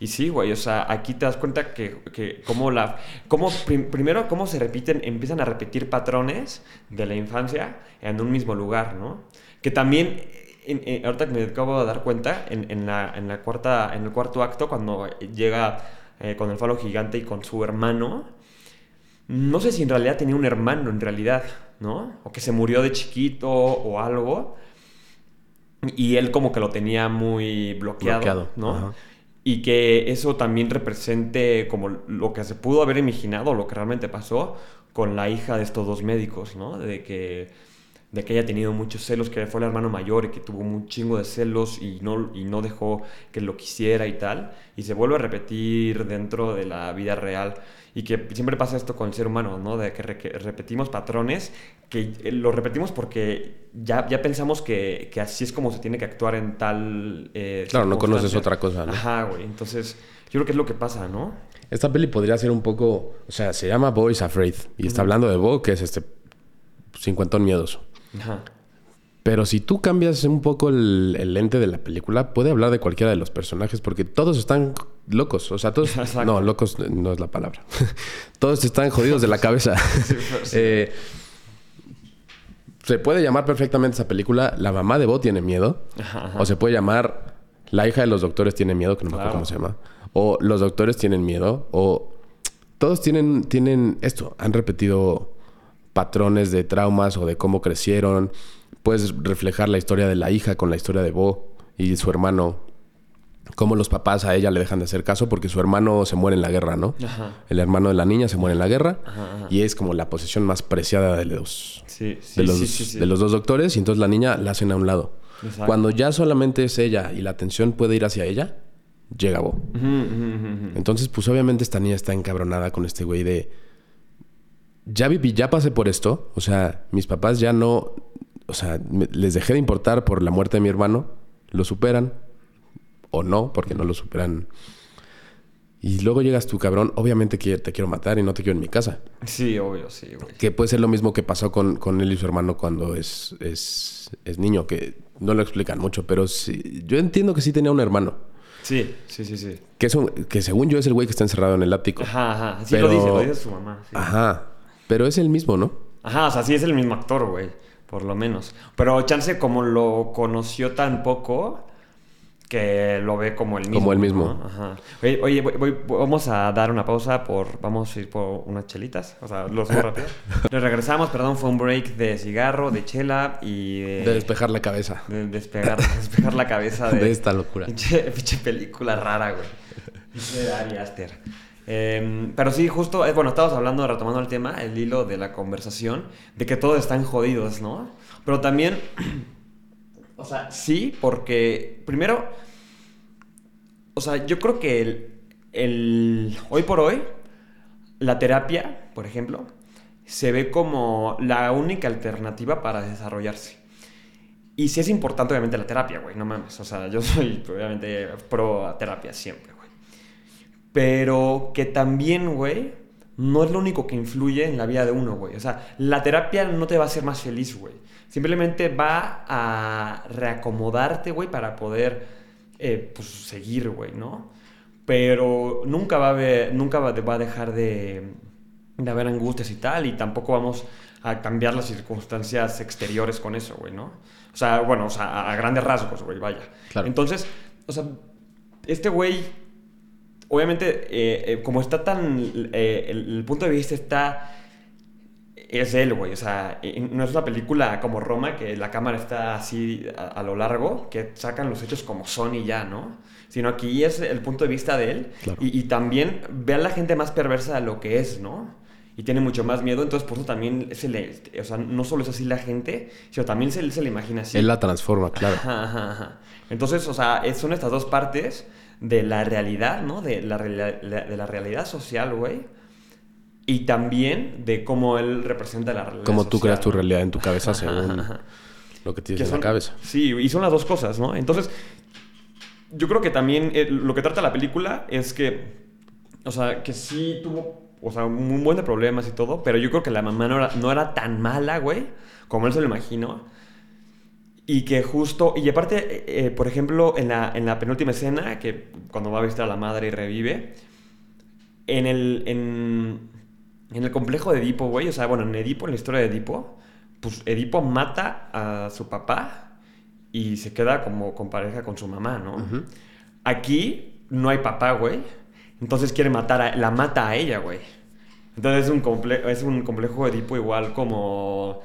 Y sí, güey, o sea, aquí te das cuenta que, que como la... Como, primero, cómo se repiten, empiezan a repetir patrones de la infancia en un mismo lugar, ¿no? Que también, ahorita que me acabo de dar cuenta, en, en, la, en, la cuarta, en el cuarto acto, cuando llega eh, con el falo gigante y con su hermano. No sé si en realidad tenía un hermano, en realidad, ¿no? O que se murió de chiquito o algo. Y él como que lo tenía muy bloqueado, ¿no? Y que eso también represente como lo que se pudo haber imaginado, lo que realmente pasó con la hija de estos dos médicos, ¿no? De que de que haya tenido muchos celos, que fue el hermano mayor y que tuvo un chingo de celos y no, y no dejó que lo quisiera y tal. Y se vuelve a repetir dentro de la vida real. Y que siempre pasa esto con el ser humano, ¿no? De que, repetimos patrones, que eh, lo repetimos porque ya, ya pensamos que, que, así es como se tiene que actuar en tal... Eh, claro, no conoces otra cosa, ¿no? Ajá, güey. Entonces, yo creo que es lo que pasa, ¿no? Esta peli podría ser un poco... O sea, se llama Boys Afraid. Y está hablando de Bo, que es este cincuentón miedoso. Pero si tú cambias un poco el, lente de la película, puede hablar de cualquiera de los personajes porque todos están locos. O sea, todos. No, locos no es la palabra. todos están jodidos de la cabeza. Eh, se puede llamar perfectamente esa película La mamá de Bo tiene miedo. O se puede llamar La hija de los doctores tiene miedo, que no me acuerdo cómo se llama. O Los doctores tienen miedo. O todos tienen, tienen esto. Han repetido patrones de traumas o de cómo crecieron. Puedes reflejar la historia de la hija con la historia de Bo y su hermano. Cómo los papás a ella le dejan de hacer caso porque su hermano se muere en la guerra, ¿no? El hermano de la niña se muere en la guerra y es como la posesión más preciada de los, de, los de los dos doctores y entonces la niña la hacen a un lado. Cuando ya solamente es ella y la atención puede ir hacia ella, llega Bo. Entonces, pues obviamente esta niña está encabronada con este güey de ya viví, ya pasé por esto. O sea, mis papás ya no. O sea, les dejé de importar por la muerte de mi hermano. Lo superan. O no, porque no lo superan. Y luego llegas tú, cabrón. Obviamente que te quiero matar y no te quiero en mi casa. Sí, obvio, sí, Que puede ser lo mismo que pasó con, con él y su hermano cuando es, es, es niño, que no lo explican mucho, pero sí, yo entiendo que sí tenía un hermano. Sí, sí, sí, sí. Que, es que según yo es el güey que está encerrado en el ático. Ajá, ajá. Sí lo dice, lo dice su mamá. Ajá. Pero es el mismo, ¿no? Ajá, o sea, sí es el mismo actor, güey. Por lo menos. Pero chance como lo conoció tan poco que lo ve como el mismo. Como el mismo. ¿no? Ajá. Oye, oye, voy- voy- vamos a dar una pausa por... Vamos a ir por unas chelitas. O sea, lo hacemos rápido. Nos regresamos, perdón, fue un break de cigarro, de chela y de... De despejar la cabeza de despegar, despejar la cabeza de... de esta locura. Pinche, película rara, güey. De Ari Aster. Eh, pero sí, justo, eh, bueno, estábamos hablando, retomando el tema, el hilo de la conversación, de que todos están jodidos, ¿no? Pero también, o sea, sí, porque primero, o sea, yo creo que el, el- hoy por hoy, la terapia, por ejemplo, se ve como la única alternativa para desarrollarse. Y sí es importante, obviamente, la terapia, güey, no mames. O sea, yo soy, obviamente, pro terapia siempre. Pero que también, güey, no es lo único que influye en la vida de uno, güey. O sea, la terapia no te va a hacer más feliz, güey. Simplemente va a reacomodarte, güey, para poder, eh, pues, seguir, güey, ¿no? Pero nunca va a haber, nunca va, va a dejar de, de haber angustias y tal, y tampoco vamos a cambiar las circunstancias exteriores con eso, güey, ¿no? O sea, bueno, o sea, a, grandes rasgos, güey, vaya. Claro. Entonces, o sea, este güey, obviamente, eh, eh, como está tan, eh, el, el punto de vista está, es él, güey, o sea, no es una película como Roma, que la cámara está así a, a lo largo, que sacan los hechos como son y ya, ¿no? Sino aquí es el punto de vista de él, Claro. y, y también ve a la gente más perversa de lo que es, ¿no? Y tiene mucho más miedo, entonces por eso también se le, o sea, no solo es así la gente, sino también se, se le imagina así. Él la transforma, claro. Ajá, ajá, ajá. Entonces, o sea, son estas dos partes de la realidad, ¿no? De la, de la realidad social, güey. Y también de cómo él representa la realidad Como tú creas tu realidad en tu cabeza según lo que Que tienes en son- la cabeza. Sí, y son las dos cosas, ¿no? Entonces, yo creo que también eh, lo que trata la película es que, o sea, que sí tuvo, o sea, un buen de problemas y todo, pero yo creo que la mamá no era, no era tan mala, güey, como él se lo imaginó. Y que justo, y aparte, eh, eh, por ejemplo, en la, en la penúltima escena, que cuando va a visitar a la madre y revive, en el, en, en el complejo de Edipo, güey, o sea, bueno, en Edipo, en la historia de Edipo, pues Edipo mata a su papá y se queda como con pareja con su mamá, ¿no? Aquí no hay papá, güey. Entonces quiere matar a... La mata a ella, güey. Entonces es un, comple- es un complejo de Edipo igual como...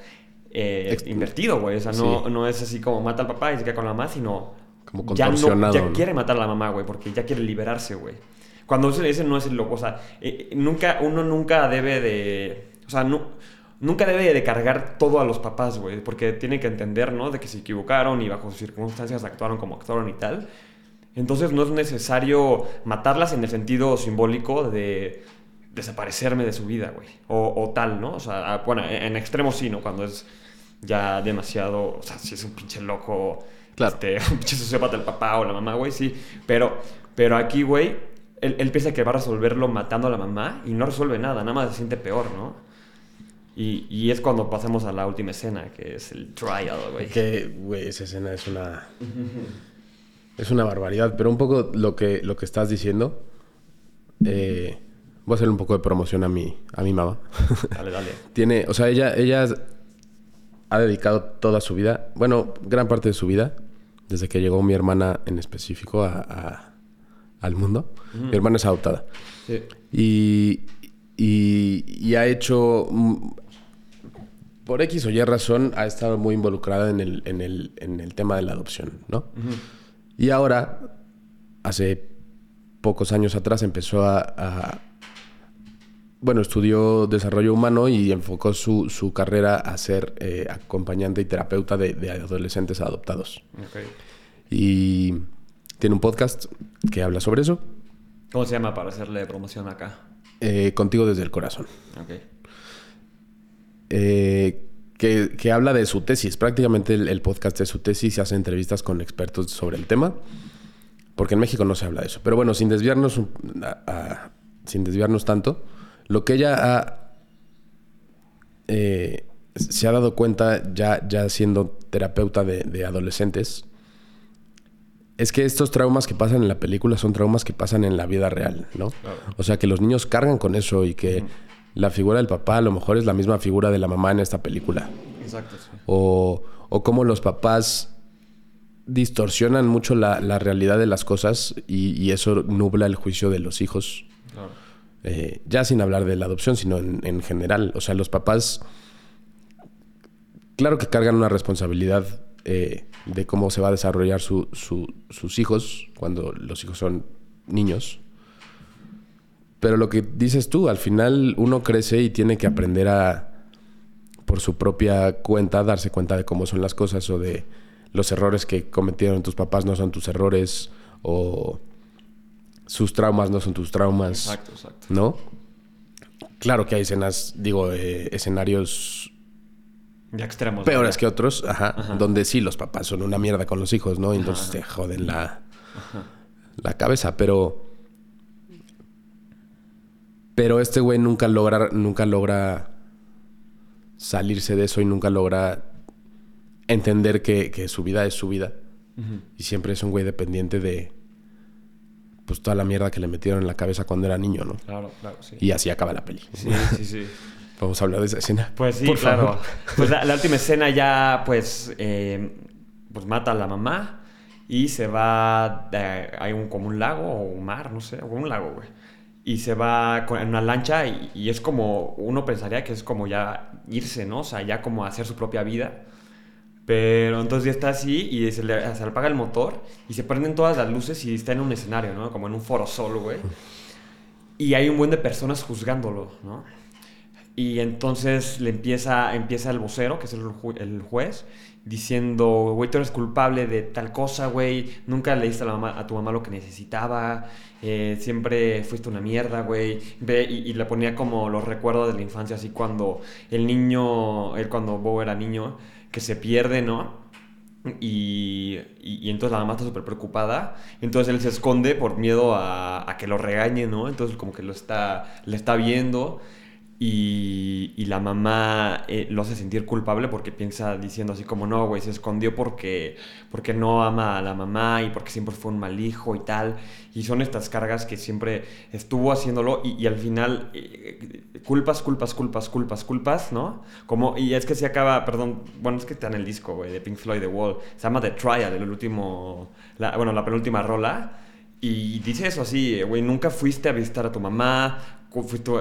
eh, invertido, güey. O sea, no, Sí. no es así como mata al papá y se queda con la mamá, sino... Como ya, no, contorsionado, ya ¿no? quiere matar a la mamá, güey, porque ya quiere liberarse, güey. Cuando ese, no es el loco, o sea, eh, eh, nunca, uno nunca debe de... O sea, nu- nunca debe de cargar todo a los papás, güey, porque tienen que entender, ¿no? De que se equivocaron y bajo sus circunstancias actuaron como actuaron y tal. Entonces no es necesario matarlas en el sentido simbólico de desaparecerme de su vida, güey. O, o tal, ¿no? O sea, ah, bueno, en en extremo sí, ¿no? Cuando es ya demasiado... O sea, si es un pinche loco... Claro. Este, un pinche sociópata el papá o la mamá, güey, sí. Pero, pero aquí, güey, él, él piensa que va a resolverlo matando a la mamá y no resuelve nada, nada más se siente peor, ¿no? Y, y es cuando pasamos a la última escena, que es el trial, güey. Que, güey, esa escena es una... Es una barbaridad, pero un poco lo que, lo que estás diciendo... eh, voy a hacer un poco de promoción a mi, a mi mamá. Dale, dale. Tiene, o sea, ella, ella ha dedicado toda su vida, bueno, gran parte de su vida, desde que llegó mi hermana en específico a- a- al mundo. Mi hermana es adoptada. Sí. Y, y, y ha hecho, mm, por X o Y razón, ha estado muy involucrada en el, en el, en el tema de la adopción, ¿no? Y ahora, hace pocos años atrás, empezó a... a- bueno, estudió desarrollo humano y enfocó su, su carrera a ser eh, acompañante y terapeuta de, de adolescentes adoptados. Ok. Y tiene un podcast que habla sobre eso, ¿Cómo se llama para hacerle promoción acá? eh, Contigo desde el corazón. Ok. eh, que, que habla de su tesis. Prácticamente el, el podcast de su tesis se hace entrevistas con expertos sobre el tema. Porque en México no se habla de eso. Pero bueno, sin desviarnos, a- a- sin desviarnos tanto, lo que ella ha, eh, se ha dado cuenta ya, ya siendo terapeuta de, de adolescentes es que estos traumas que pasan en la película son traumas que pasan en la vida real, ¿no? Claro. O sea, que los niños cargan con eso y que la figura del papá a lo mejor es la misma figura de la mamá en esta película. Exacto, sí. O, o cómo los papás distorsionan mucho la, la realidad de las cosas y, y eso nubla el juicio de los hijos. Claro. Eh, ya sin hablar de la adopción, sino en, en general. O sea, los papás, claro que cargan una responsabilidad eh, de cómo se va a desarrollar su- su- sus hijos cuando los hijos son niños. Pero lo que dices tú, al final uno crece y tiene que aprender a, por su propia cuenta, darse cuenta de cómo son las cosas o de los errores que cometieron tus papás no son tus errores o sus traumas no son tus traumas. Exacto, exacto. ¿no? Claro que hay escenas, digo, eh, escenarios extremos. peores que otros, ajá, donde sí los papás son una mierda con los hijos, ¿no? Y entonces te joden la, la cabeza, pero... Pero este güey nunca logra, nunca logra salirse de eso y nunca logra entender que, que su vida es su vida. Y siempre es un güey dependiente de pues toda la mierda que le metieron en la cabeza cuando era niño, ¿no? Claro, claro, sí. Y así acaba la peli. Sí, sí, sí. Vamos a hablar de esa escena. Pues sí, Por claro. favor. Pues la, la última escena ya, pues, eh, pues mata a la mamá y se va, eh, hay un, como un lago o un mar, no sé, o un lago, güey. Y se va en una lancha y, y es como, uno pensaría que es como ya irse, ¿no? O sea, ya como hacer su propia vida. Pero entonces ya está así y se le, apaga el motor y se prenden todas las luces y está en un escenario, ¿no? Como en un foro solo, güey. Y hay un buen de personas juzgándolo, ¿no? Y entonces le empieza, empieza el vocero, que es el, ju- juez, diciendo, güey, tú eres culpable de tal cosa, güey, nunca le diste a tu mamá lo que necesitaba, eh, siempre fuiste una mierda, güey. Ve, Y, y le ponía como los recuerdos de la infancia, así cuando el niño, él cuando Bo era niño, que se pierde, ¿no? Y, y- entonces la mamá está súper preocupada. Entonces él se esconde por miedo a, a que lo regañe, ¿no? Entonces como que lo está, le está viendo. Y, la mamá eh, lo hace sentir culpable porque piensa diciendo así como, no, güey, se escondió porque, porque no ama a la mamá y porque siempre fue un mal hijo y tal. Y son estas cargas que siempre estuvo haciéndolo y, al final eh, culpas, culpas, culpas, culpas, culpas, ¿no? Como, y es que se acaba, perdón, bueno, es que está en el disco, güey, de Pink Floyd, The Wall. Se llama The Trial, el último, bueno, la penúltima rola. Y dice eso así, güey, nunca fuiste a visitar a tu mamá,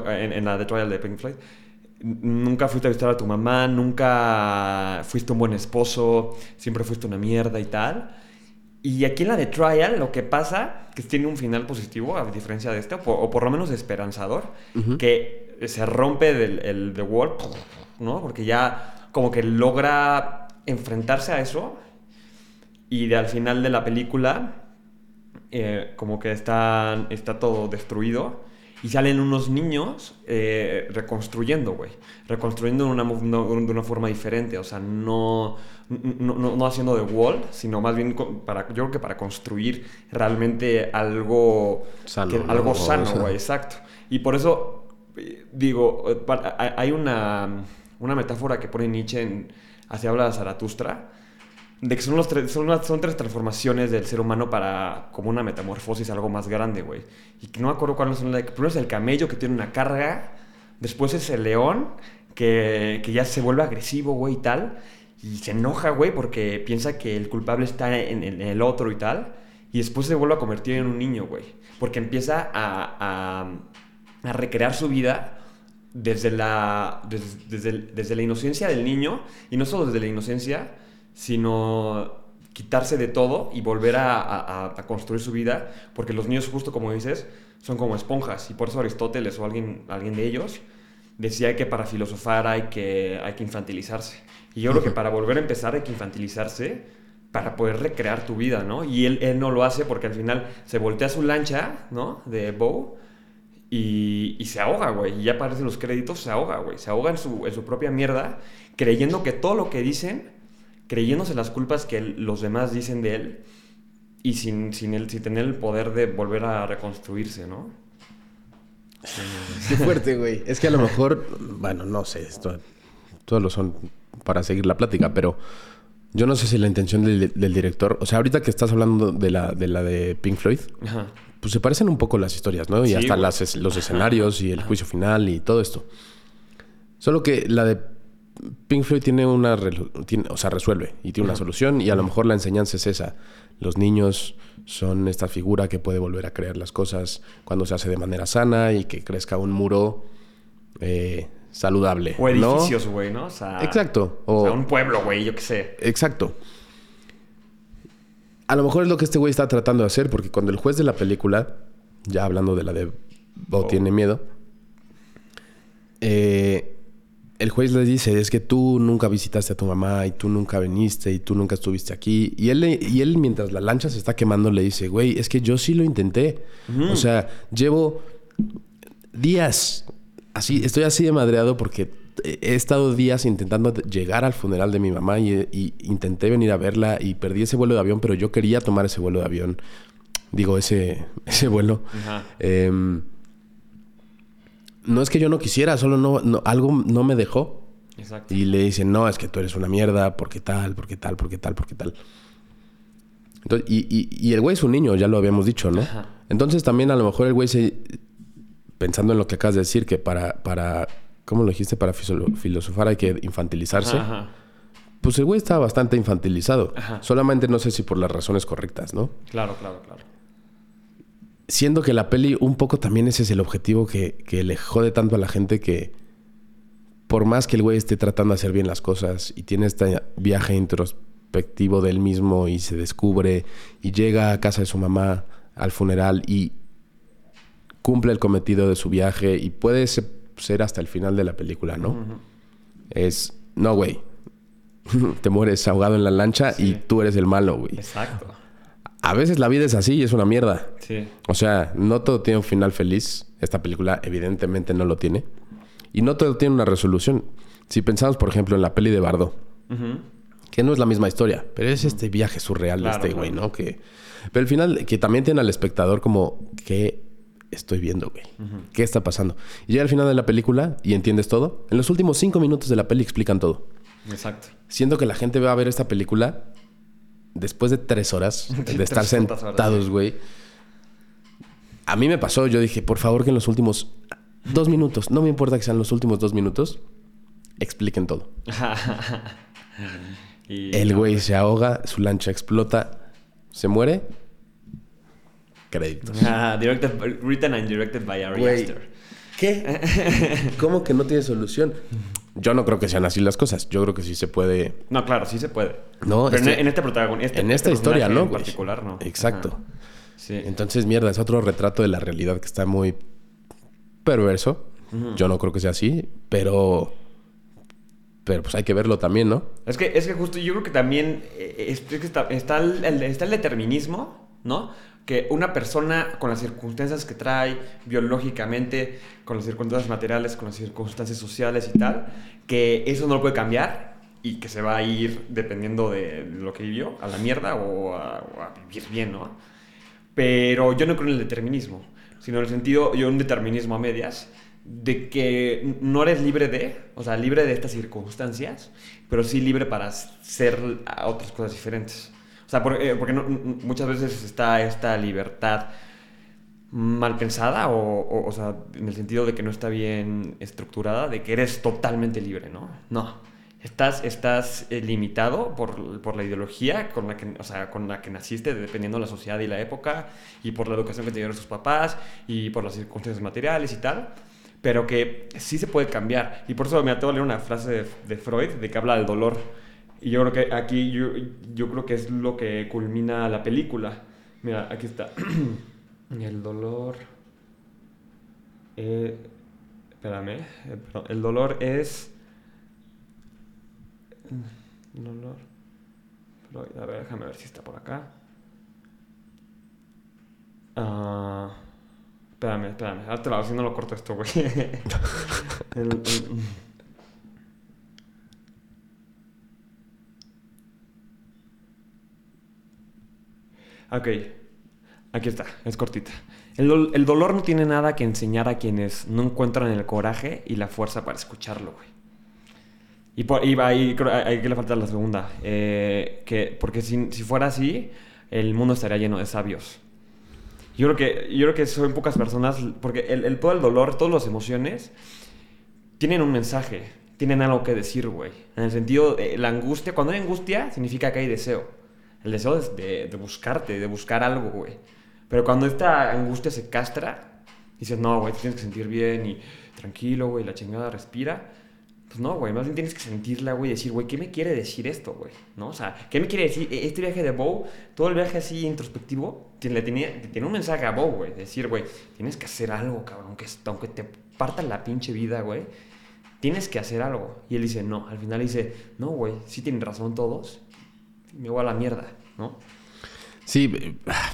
en, en la The Trial de Pink Floyd, nunca fuiste a visitar a tu mamá, nunca fuiste un buen esposo, siempre fuiste una mierda y tal. Y aquí en la de Trial lo que pasa, que tiene un final positivo a diferencia de este, o por, o por lo menos esperanzador, que se rompe del el The Wall, ¿no? Porque ya como que logra enfrentarse a eso y de, al final de la película eh, como que está, está todo destruido y salen unos niños eh, reconstruyendo, güey. Reconstruyendo de una, de una forma diferente. O sea, no, no, no- no haciendo de wall, sino más bien para, yo creo que para construir realmente algo Sano, que- ¿no? algo O sano, sea. güey. Exacto. Y por eso, eh, digo, eh, hay una, una metáfora que pone Nietzsche en Hacia habla de Zaratustra, de que son, los tres, son, unas- son tres transformaciones del ser humano para como una metamorfosis, algo más grande, güey. Y que no me acuerdo cuáles son. la- Primero es el camello que tiene una carga, después es el león que, que ya se vuelve agresivo, güey, y tal. Y se enoja, güey, porque piensa que el culpable está en, el otro y tal. Y después se vuelve a convertir en un niño, güey. Porque empieza a, a, a recrear su vida desde la, des- desde, el- desde la inocencia del niño. Y no solo desde la inocencia, sino quitarse de todo y volver a, a- a construir su vida. Porque los niños, justo como dices, son como esponjas. Y por eso Aristóteles o alguien, alguien de ellos decía que para filosofar hay que, hay que infantilizarse. Y yo creo que para volver a empezar hay que infantilizarse para poder recrear tu vida, ¿no? Y él, él no lo hace porque al final se voltea su lancha, ¿no? De Bow y, y se ahoga, güey. Y ya aparecen los créditos, se ahoga, güey. Se ahoga en su, en su propia mierda, creyendo que todo lo que dicen, creyéndose las culpas que los demás dicen de él y sin, sin, él, sin tener el poder de volver a reconstruirse, ¿no? Qué fuerte, güey. Es que a lo mejor, bueno, no sé, esto, todos lo son para seguir la plática, pero yo no sé si la intención del, del director, o sea, ahorita que estás hablando de la de, la de Pink Floyd, Ajá. pues se parecen un poco las historias, ¿no? Y Sí, hasta las los escenarios y el juicio final y todo esto. Solo que la de Pink Floyd tiene una... tiene- o sea, resuelve y tiene una solución y a lo mejor la enseñanza es esa. Los niños son esta figura que puede volver a crear las cosas cuando se hace de manera sana y que crezca un muro eh, saludable. O edificios, güey, ¿no? O sea, Exacto. O O, sea, un pueblo, güey, yo qué sé. Exacto. A lo mejor es lo que este güey está tratando de hacer, porque cuando el juez de la película, ya hablando de la de Bo Oh. tiene miedo, eh, el juez le dice, es que tú nunca visitaste a tu mamá y tú nunca viniste y tú nunca estuviste aquí. Y él, le- y él mientras la lancha se está quemando, le dice, güey, es que yo sí lo intenté. O sea, llevo días, así, estoy así de madreado porque he estado días intentando llegar al funeral de mi mamá y, y intenté venir a verla y perdí ese vuelo de avión, pero yo quería tomar ese vuelo de avión. Digo, ese, ese vuelo. Ajá. Em, no es que yo no quisiera, solo no, no- algo no me dejó. Exacto. Y le dicen, no, es que tú eres una mierda, porque tal, porque tal, porque tal, porque tal. Entonces, y, y- y el güey es un niño, ya lo habíamos dicho, ¿no? Ajá. Entonces también a lo mejor el güey se... Pensando en lo que acabas de decir, que para... para ¿Cómo lo dijiste? Para filosofar hay que infantilizarse. Ajá. Pues el güey está bastante infantilizado. Ajá. Solamente no sé si por las razones correctas, ¿no? Claro, claro, claro. Siendo que la peli un poco también ese es el objetivo que, que le jode tanto a la gente que por más que el güey esté tratando de hacer bien las cosas y tiene este viaje introspectivo del mismo y se descubre y llega a casa de su mamá al funeral y cumple el cometido de su viaje y puede se- ser hasta el final de la película, ¿no? Es, no, güey, te mueres ahogado en la lancha y tú eres el malo, güey. Exacto. A veces la vida es así y es una mierda. Sí. O sea, no todo tiene un final feliz. Esta película evidentemente no lo tiene. Y no todo tiene una resolución. Si pensamos, por ejemplo, en la peli de Bardo, Ujú. que no es la misma historia, pero es este viaje surreal Claro, de este güey, claro. ¿no? Que, pero al final, que también tiene al espectador como, ¿qué estoy viendo, güey? ¿Qué está pasando? Y llega al final de la película y entiendes todo. En los últimos cinco minutos de la peli explican todo. Exacto. Siento que la gente va a ver esta película después de tres horas de estar sentados, güey. A mí me pasó, yo dije, por favor que en los últimos dos minutos, no me importa que sean los últimos dos minutos, expliquen todo. y, El güey se ahoga, su lancha explota, se muere, créditos. Ah, directed, written and directed by Ari. Aster. ¿Qué? ¿Cómo que no tiene solución? Yo no creo que sean así las cosas. Yo creo que sí se puede No, claro, sí se puede. No, Pero en- este- en, este protagonista. en esta historia, ¿no, En güey? particular, no. Exacto. Ajá. Sí. Entonces, mierda, es otro retrato de la realidad que está muy perverso. Yo no creo que sea así, pero. Pero pues hay que verlo también, ¿no? Es que, es que justo yo creo que también eh, es- es que está, el- está el determinismo, ¿no? Que una persona con las circunstancias que trae biológicamente, con las circunstancias materiales, con las circunstancias sociales y tal, que eso no lo puede cambiar y que se va a ir dependiendo de lo que vivió, a la mierda o a, o a vivir bien, ¿no? Pero yo no creo en el determinismo, sino en el sentido, yo un determinismo a medias, de que no eres libre de, o sea, libre de estas circunstancias, pero sí libre para ser a otras cosas diferentes. Sea, por- eh, porque no- muchas veces está esta libertad mal pensada o, o, o sea, en el sentido de que no está bien estructurada, de que eres totalmente libre, ¿no? No. Estás, estás eh, limitado por, por la ideología con la, que, o sea, con la que naciste, dependiendo de la sociedad y la época, y por la educación que te dieron tus papás, y por las circunstancias materiales y tal, pero que sí se puede cambiar. Y por eso me atrevo a leer una frase de, de Freud, de que habla del dolor. Y yo creo que aquí, yo, yo creo que es lo que culmina la película. Mira, aquí está. El dolor. eh, espérame. eh, El dolor es. Dolor. A ver, déjame ver si está por acá. Ah, espérame, espérame. Ahora te lo si no lo corto esto, güey. El- Ok, aquí está, es cortita. El, dol- el dolor no tiene nada que enseñar a quienes no encuentran el coraje y la fuerza para escucharlo, güey. Y, por, y ahí ahí que le falta la segunda. eh, que, porque si, fuera así, el mundo estaría lleno de sabios. Yo creo que, yo creo que son pocas personas, porque el, el- todo el dolor, todas las emociones, tienen un mensaje, tienen algo que decir, güey. En el sentido, de la angustia, cuando hay angustia, significa que hay deseo. El deseo es de, buscarte, de buscar algo, güey. Pero cuando esta angustia se castra, dices, no, güey, tienes que sentir bien y tranquilo, güey, la chingada respira. Pues no, güey, más bien tienes que sentirla, güey, decir, güey, ¿qué me quiere decir esto, güey? ¿No? O sea, ¿qué me quiere decir E- este viaje de Bow? Todo el viaje así introspectivo, tiene, tiene un mensaje a Bow, güey. Decir, güey, tienes que hacer algo, cabrón, aunque, aunque te parta la pinche vida, güey. Tienes que hacer algo. Y él dice, no. Al final dice, no, güey, sí tienen razón todos. Me voy a la mierda, ¿no? Sí,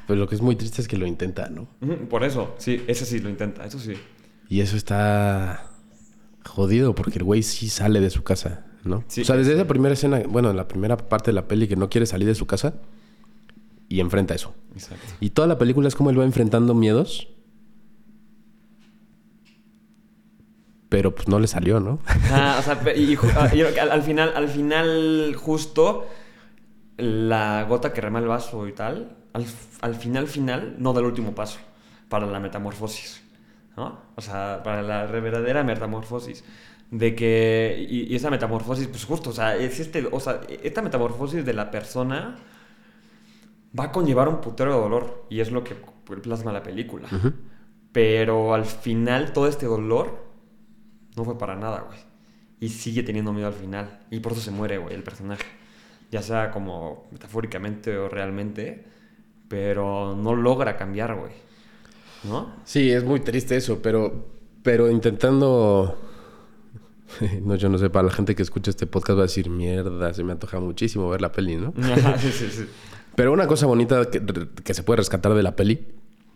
pero lo que es muy triste es que lo intenta, ¿no? Por eso, sí, ese sí lo intenta, eso sí. Y eso está jodido porque el güey sí sale de su casa, ¿no? Sí. o sea, desde esa primera escena, bueno, la primera parte de la peli que no quiere salir de su casa y enfrenta eso. Exacto. Y toda la película es como él va enfrentando miedos. Pero pues no le salió, ¿no? Ah, o sea, y, ah, y al, al final, al final, justo la gota que rema el vaso y tal, al, al final, final, no da el último paso para la metamorfosis, ¿no? O sea, para la verdadera metamorfosis. De que, y, y esa metamorfosis, pues justo, o sea, es este, o sea, esta metamorfosis de la persona va a conllevar un putero de dolor, y es lo que plasma la película. Pero al final todo este dolor no fue para nada, güey. Y sigue teniendo miedo al final. Y por eso se muere, güey, el personaje. Ya sea como metafóricamente o realmente. Pero no logra cambiar, güey. ¿No? Sí, es muy triste eso, pero, pero intentando... No, yo no sé, para la gente que escucha este podcast va a decir, mierda, se me antoja muchísimo ver la peli, ¿no? sí, sí, sí. Pero una cosa bonita que, que se puede rescatar de la peli,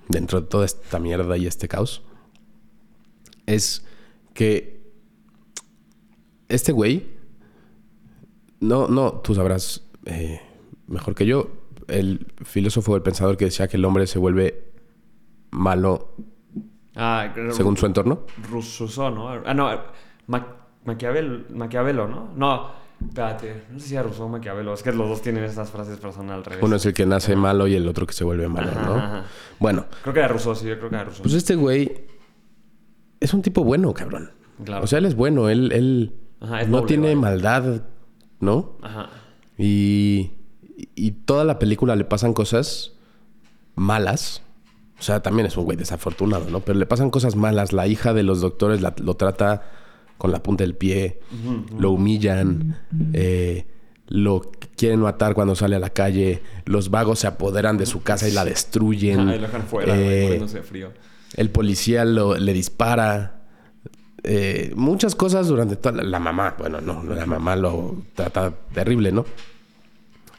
dentro de toda esta mierda y este caos, es que este güey, no, no, tú sabrás eh, mejor que yo, el filósofo, el pensador que decía que el hombre se vuelve malo Ah, según su entorno. Rousseau, ¿no? Ah, no. Ma- Maquiavel, Maquiavelo, ¿no? No, espérate. No sé si era Rousseau o Maquiavelo. Es que los dos tienen estas frases, pero son al revés. Uno es el que nace malo y el otro que se vuelve malo, Ajá, ¿no? ajá. Bueno, Creo que era Rousseau, sí, yo creo que era Rousseau. pues este güey es un tipo bueno, cabrón. Claro. O sea, él es bueno, él, él Ajá, no noble, tiene maldad, ¿no? Ajá. Y, y toda la película le pasan cosas malas. O sea, también es un güey desafortunado, ¿no? Pero le pasan cosas malas. La hija de los doctores la- lo trata con la punta del pie, lo humillan, eh, lo quieren matar cuando sale a la calle, los vagos se apoderan de su casa y la destruyen. Ajá, y lo dejan fuera, Eh, de frío. el policía lo- le dispara. Eh, muchas cosas durante toda la, la mamá. Bueno, no, la mamá lo trata terrible, ¿no?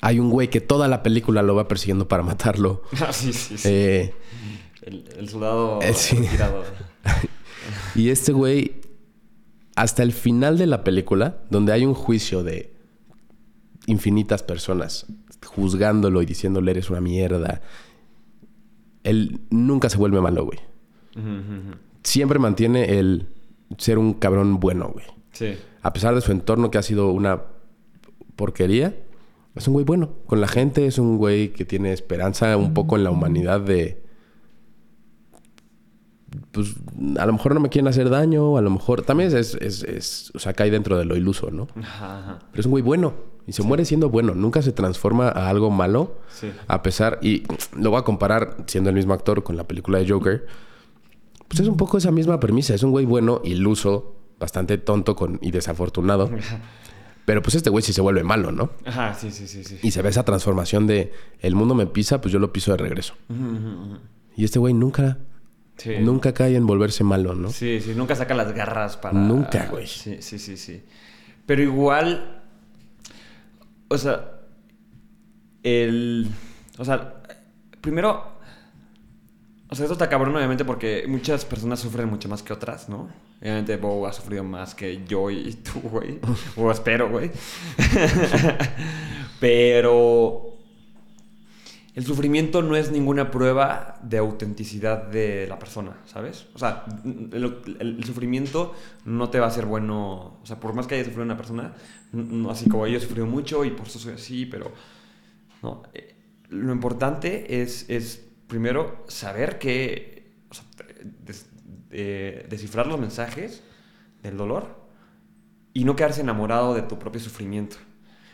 Hay un güey que toda la película lo va persiguiendo para matarlo. Ah, sí, sí, sí. Eh, el, el soldado eh, sí. retirado. y este güey, hasta el final de la película, donde hay un juicio de infinitas personas juzgándolo y diciéndole eres una mierda, él nunca se vuelve malo, güey. Siempre mantiene el ser un cabrón bueno, güey. Sí. a pesar de su entorno que ha sido una porquería, es un güey bueno. Con la gente es un güey que tiene esperanza un poco en la humanidad de... Pues a lo mejor no me quieren hacer daño, a lo mejor... También es, es, es- o sea, cae dentro de lo iluso, ¿no? Ajá, ajá. Pero es un güey bueno. Y se muere siendo bueno. Nunca se transforma a algo malo. Sí. A pesar... Y lo voy a comparar, siendo el mismo actor, con la película de Joker. Pues es un poco esa misma premisa. Es un güey bueno, iluso, bastante tonto con, y desafortunado. Pero pues este güey sí se vuelve malo, ¿no? Ajá, sí, sí, sí, sí. Y se ve esa transformación de el mundo me pisa, pues yo lo piso de regreso. Y este güey nunca, Sí. nunca cae en volverse malo, ¿no? Sí, sí, nunca saca las garras para. Nunca, güey. Sí, sí, sí, sí. Pero igual. O sea. El. O sea, primero. O sea, esto está cabrón, obviamente, porque muchas personas sufren mucho más que otras, ¿no? Obviamente, Bo ha sufrido más que yo y tú, güey. O espero, güey. Pero. El sufrimiento no es ninguna prueba de autenticidad de la persona, ¿sabes? O sea, el, sufrimiento no te va a hacer bueno. O sea, por más que haya sufrido una persona, no, así como yo he sufrido mucho y por eso soy así, pero. No. Eh, Lo importante es, es primero saber que. O sea, des- eh, descifrar los mensajes del dolor y no quedarse enamorado de tu propio sufrimiento.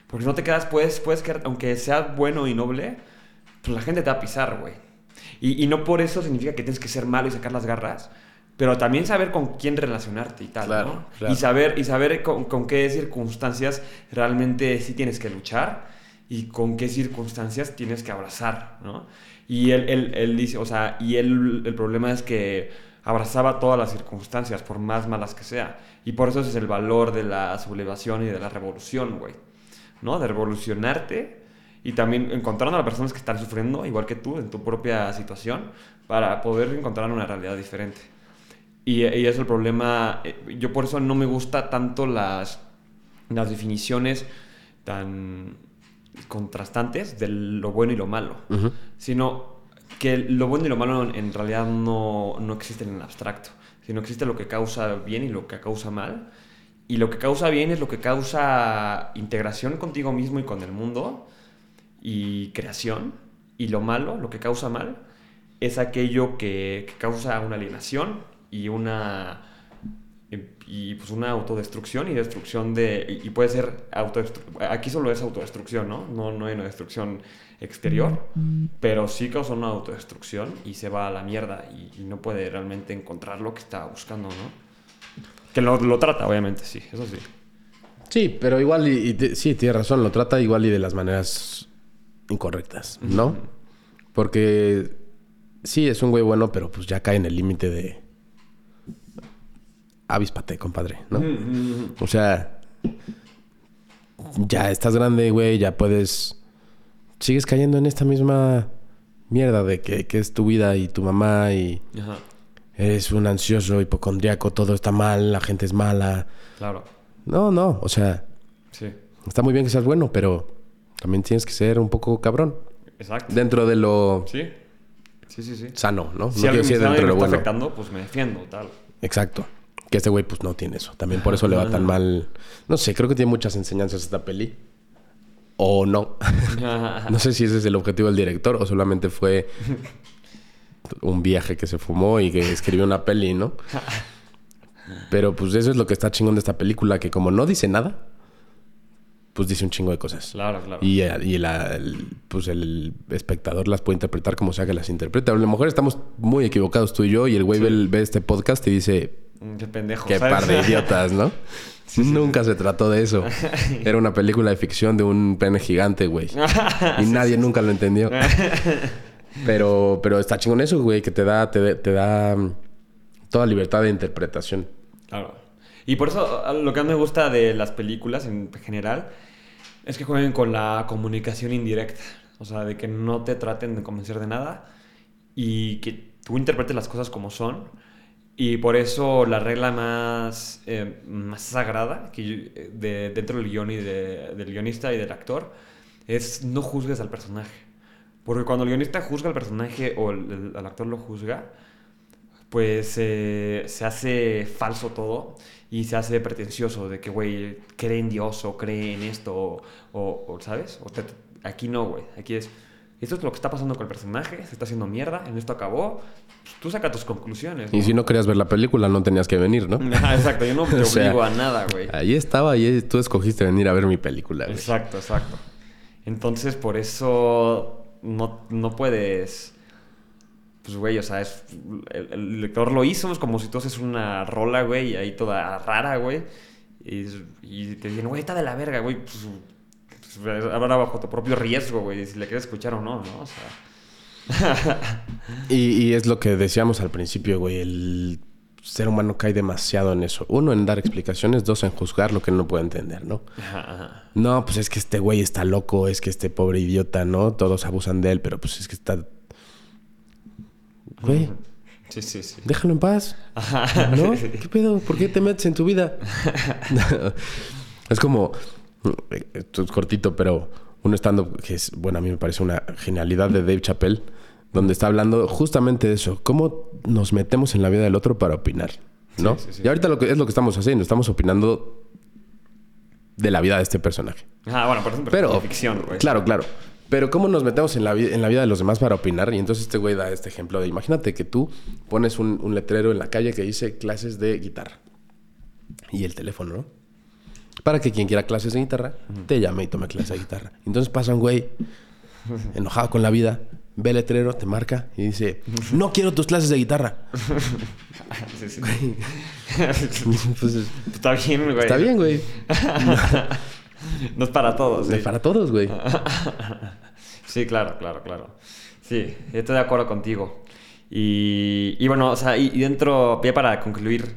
Porque si no te quedas, puedes, puedes quedar, aunque sea bueno y noble, pues la gente te va a pisar, güey. Y, y no por eso significa que tienes que ser malo y sacar las garras, pero también saber con quién relacionarte y tal, Claro, ¿no? claro. Y saber, y saber con, con qué circunstancias realmente sí tienes que luchar y con qué circunstancias tienes que abrazar, ¿no? Y él, él, él dice, o sea, y él, el problema es que abrazaba todas las circunstancias, por más malas que sea. Y por eso ese es el valor de la sublevación y de la revolución, güey. ¿No? De revolucionarte y también encontrando a las personas que están sufriendo, igual que tú, en tu propia situación, para poder encontrar una realidad diferente. Y, y es el problema, eh, yo por eso no me gusta tanto las, las definiciones tan contrastantes de lo bueno y lo malo, sino que lo bueno y lo malo en, en realidad no, no existen en el abstracto, sino existe lo que causa bien y lo que causa mal. Y lo que causa bien es lo que causa integración contigo mismo y con el mundo y creación. Y lo malo, lo que causa mal, es aquello que, que causa una alienación y una y pues una autodestrucción y destrucción de y, y puede ser autodestrucción aquí solo es autodestrucción no no no hay una destrucción exterior pero sí causa una autodestrucción y se va a la mierda y, y no puede realmente encontrar lo que está buscando no que lo, lo trata obviamente sí eso sí. Sí, pero igual, y, y sí, tienes razón, lo trata igual y de las maneras incorrectas, ¿no? Porque sí, es un güey bueno, pero pues ya cae en el límite de... Avíspate, compadre, ¿no? O sea, ya estás grande, güey, ya puedes... Sigues cayendo en esta misma mierda de que, que es tu vida y tu mamá y Ajá, eres un ansioso, hipocondriaco, todo está mal, la gente es mala. claro No, no, o sea, sí está muy bien que seas bueno, pero también tienes que ser un poco cabrón. exacto Dentro de lo sí sí sí sí sano, ¿no? si no de me está bueno. afectando pues me defiendo tal Exacto. Que este güey pues no tiene eso. También por eso le va tan mal. No sé, creo que tiene muchas enseñanzas esta peli. O no. no sé si ese es el objetivo del director o solamente fue un viaje que se fumó y que escribió una peli, ¿no? Pero pues eso es lo que está chingón de esta película, que como no dice nada, pues dice un chingo de cosas. claro claro Y, eh, y la- el, pues el espectador las puede interpretar como sea que las interprete. A lo mejor estamos muy equivocados tú y yo y el güey ve, este podcast y dice, qué pendejo qué ¿sabes? par de idiotas, ¿no? Nunca se trató de eso. Era una película de ficción de un pene gigante, güey. Y nadie nunca lo entendió. Pero, pero está chingón eso, güey, que te da, te, te da mm, toda libertad de interpretación. Claro. Y por eso lo que más me gusta de las películas en general es que jueguen con la comunicación indirecta. O sea, de que no te traten de convencer de nada y que tú interpretes las cosas como son. Y por eso la regla más, eh, más sagrada que yo- eh, de, dentro del guion y de- del guionista y del actor es no juzgues al personaje. Porque cuando el guionista juzga al personaje o el, el- el actor lo juzga, pues eh, se hace falso todo y se hace pretencioso de que, güey, cree en Dios o cree en esto o, o- o, ¿sabes? O te- aquí no, güey. Aquí es, esto es lo que está pasando con el personaje, se está haciendo mierda, en esto acabó. Tú saca tus conclusiones. Y si no querías ver la película, no tenías que venir, ¿no? Ajá, exacto, yo no te sea, obligo a nada, güey. Ahí estaba y tú escogiste venir a ver mi película, güey. Exacto, exacto. Entonces, por eso no, no puedes. Pues, güey, o sea, es, el, el lector lo hizo, es como si tú haces una rola, güey, y ahí toda rara, güey. Y, y te dicen, güey, está de la verga, güey. Pues, pues, ahora bajo tu propio riesgo, güey, si le quieres escuchar o no, ¿no? O sea. Y, y es lo que decíamos al principio, güey. El ser humano cae demasiado en eso. Uno, en dar explicaciones. Dos, en juzgar lo que no puede entender, ¿no? Ajá, ajá. No, pues es que este güey está loco. Es que este pobre idiota, ¿no? Todos abusan de él, pero pues es que está... Güey, Sí, sí, sí. déjalo en paz. ¿No? ¿Qué pedo? ¿Por qué te metes en tu vida? es como... Esto es cortito, pero un stand-up que es... Bueno, a mí me parece una genialidad de Dave Chappelle. Donde está hablando justamente de eso. Cómo nos metemos en la vida del otro para opinar. ¿no? Sí, sí, sí. Y ahorita lo que es lo que estamos haciendo. Estamos opinando de la vida de este personaje. Ah, bueno, por ejemplo, Pero, ficción, güey. claro, claro. Pero cómo nos metemos en la, en la vida de los demás para opinar. Y entonces este güey da este ejemplo de, imagínate que tú pones un, un letrero en la calle que dice clases de guitarra. Y el teléfono, ¿no? Para que quien quiera clases de guitarra te llame y tome clases de guitarra. Entonces pasa un güey enojado con la vida, ve el letrero, te marca y dice, no quiero tus clases de guitarra. Sí, sí. Pues, Está bien, güey. está bien, güey. No es para todos. sí. Es para todos, güey. Sí, claro, claro, claro. Sí, estoy de acuerdo contigo. Y, y bueno, o sea, y, y dentro, ya para concluir,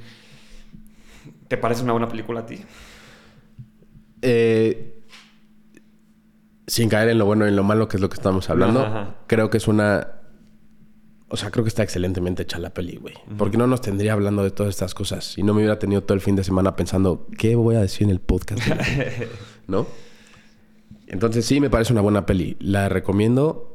¿te parece una buena película a ti? Eh, sin caer en lo bueno y en lo malo, que es lo que estamos hablando, Ajá, ajá. creo que es una. O sea, creo que está excelentemente hecha la peli, güey. Porque no nos tendría hablando de todas estas cosas. Y no me hubiera tenido todo el fin de semana pensando, ¿qué voy a decir en el podcast? güey?" ¿No? Entonces, sí, me parece una buena peli. La recomiendo.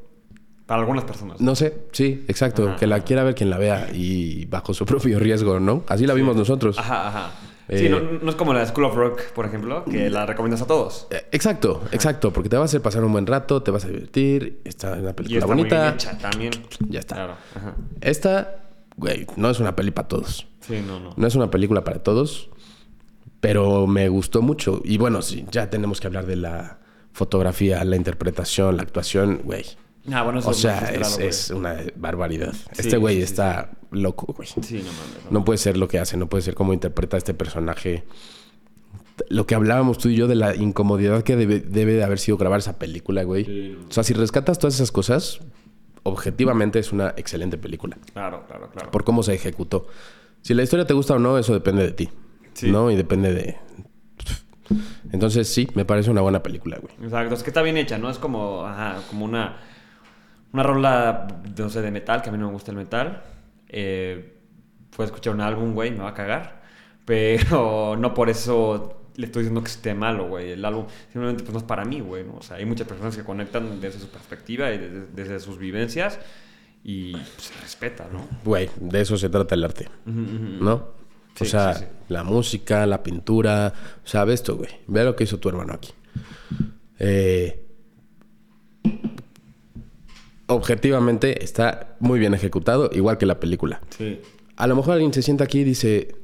Para algunas personas. No sé, sí, exacto. Ajá, que la quiera ver quien la vea y bajo su propio riesgo, ¿no? Así la vimos nosotros. Ajá, ajá. Eh, Sí, no, no es como la School of Rock, por ejemplo, que la recomiendas a todos. Eh, Exacto, exacto. Porque te va a hacer pasar un buen rato, te vas a divertir. Está una Y película está muy bonita. bien hecha también. Ya está. Claro. Ajá. Esta, güey, no es una peli para todos. Sí, no, no. No es una película para todos, pero me gustó mucho. Y bueno, sí, ya tenemos que hablar de la fotografía, la interpretación, la actuación, güey. Ah, bueno, eso O sea, muy es, una barbaridad. Sí, este güey sí, sí, está loco, güey. Sí, no mames. No puede ser lo que hace, no puede ser cómo interpreta a este personaje. Lo que hablábamos tú y yo de la incomodidad que debe, debe de haber sido grabar esa película, güey. O sea, si rescatas todas esas cosas, objetivamente es una excelente película. Claro, claro, claro. Por cómo se ejecutó. Si la historia te gusta o no, eso depende de ti. Sí. ¿No? Y depende de... Entonces sí, me parece una buena película, güey. Exacto, es que está bien hecha, ¿no? Es como, ajá, como una, una rola, no sé, de metal, que a mí no me gusta el metal. Eh, puedo escuchar un álbum, güey, me va a cagar. Pero no por eso le estoy diciendo que esté malo, güey. El álbum simplemente pues, no es para mí, güey, ¿no? O sea, hay muchas personas que conectan desde su perspectiva y desde, desde sus vivencias y pues, se respeta, ¿no? Güey, de eso se trata el arte. ¿No? Sí, o sea, sí, sí. la música, la pintura. O sea, ve esto, güey. Ve lo que hizo tu hermano aquí. Eh, objetivamente está muy bien ejecutado, igual que la película. Sí. A lo mejor alguien se sienta aquí y dice,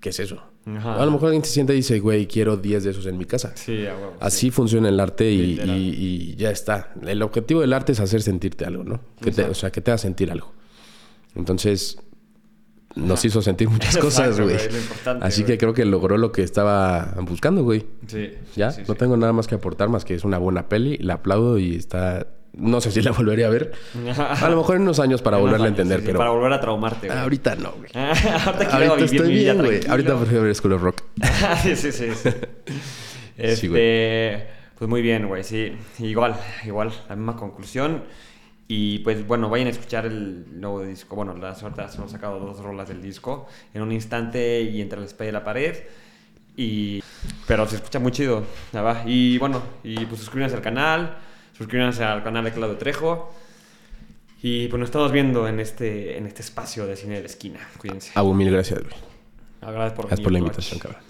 ¿qué es eso? Ajá. A lo mejor alguien se sienta y dice, güey, quiero 10 de esos en mi casa. Sí, a huevo, Así funciona el arte y, y- y ya está. El objetivo del arte es hacer sentirte algo, ¿no? Que te- o sea, que te haga sentir algo. Entonces, nos hizo sentir muchas Exacto, cosas, güey. Así güey. que creo que logró lo que estaba buscando, güey. Sí. Ya, sí, no sí. tengo nada más que aportar más que es una buena peli. La aplaudo y está... No sé si la volvería a ver. A lo mejor en unos años para En volverla a entender, sí, sí, pero... Para volver a traumarte, güey. Ahorita no, güey. Ahorita quiero Ahorita vivir estoy mi vida bien, güey. Ahorita prefiero ver School of Rock. sí, sí, sí. sí. Este, güey. pues muy bien, güey, sí. Igual, igual, la misma conclusión. Y pues bueno, vayan a escuchar el nuevo disco. Bueno, las suertes hemos sacado dos rolas del disco en un instante y entre la espalda y la pared. Y, pero se escucha muy chido. ya va. Y bueno, y pues suscríbanse al canal, suscríbanse al canal de Claudio Trejo. Y pues nos estamos viendo en este, en este espacio de cine de la esquina. Cuídense. Abu, mil gracias, güey. Gracias por Gracias por la invitación, cabrón.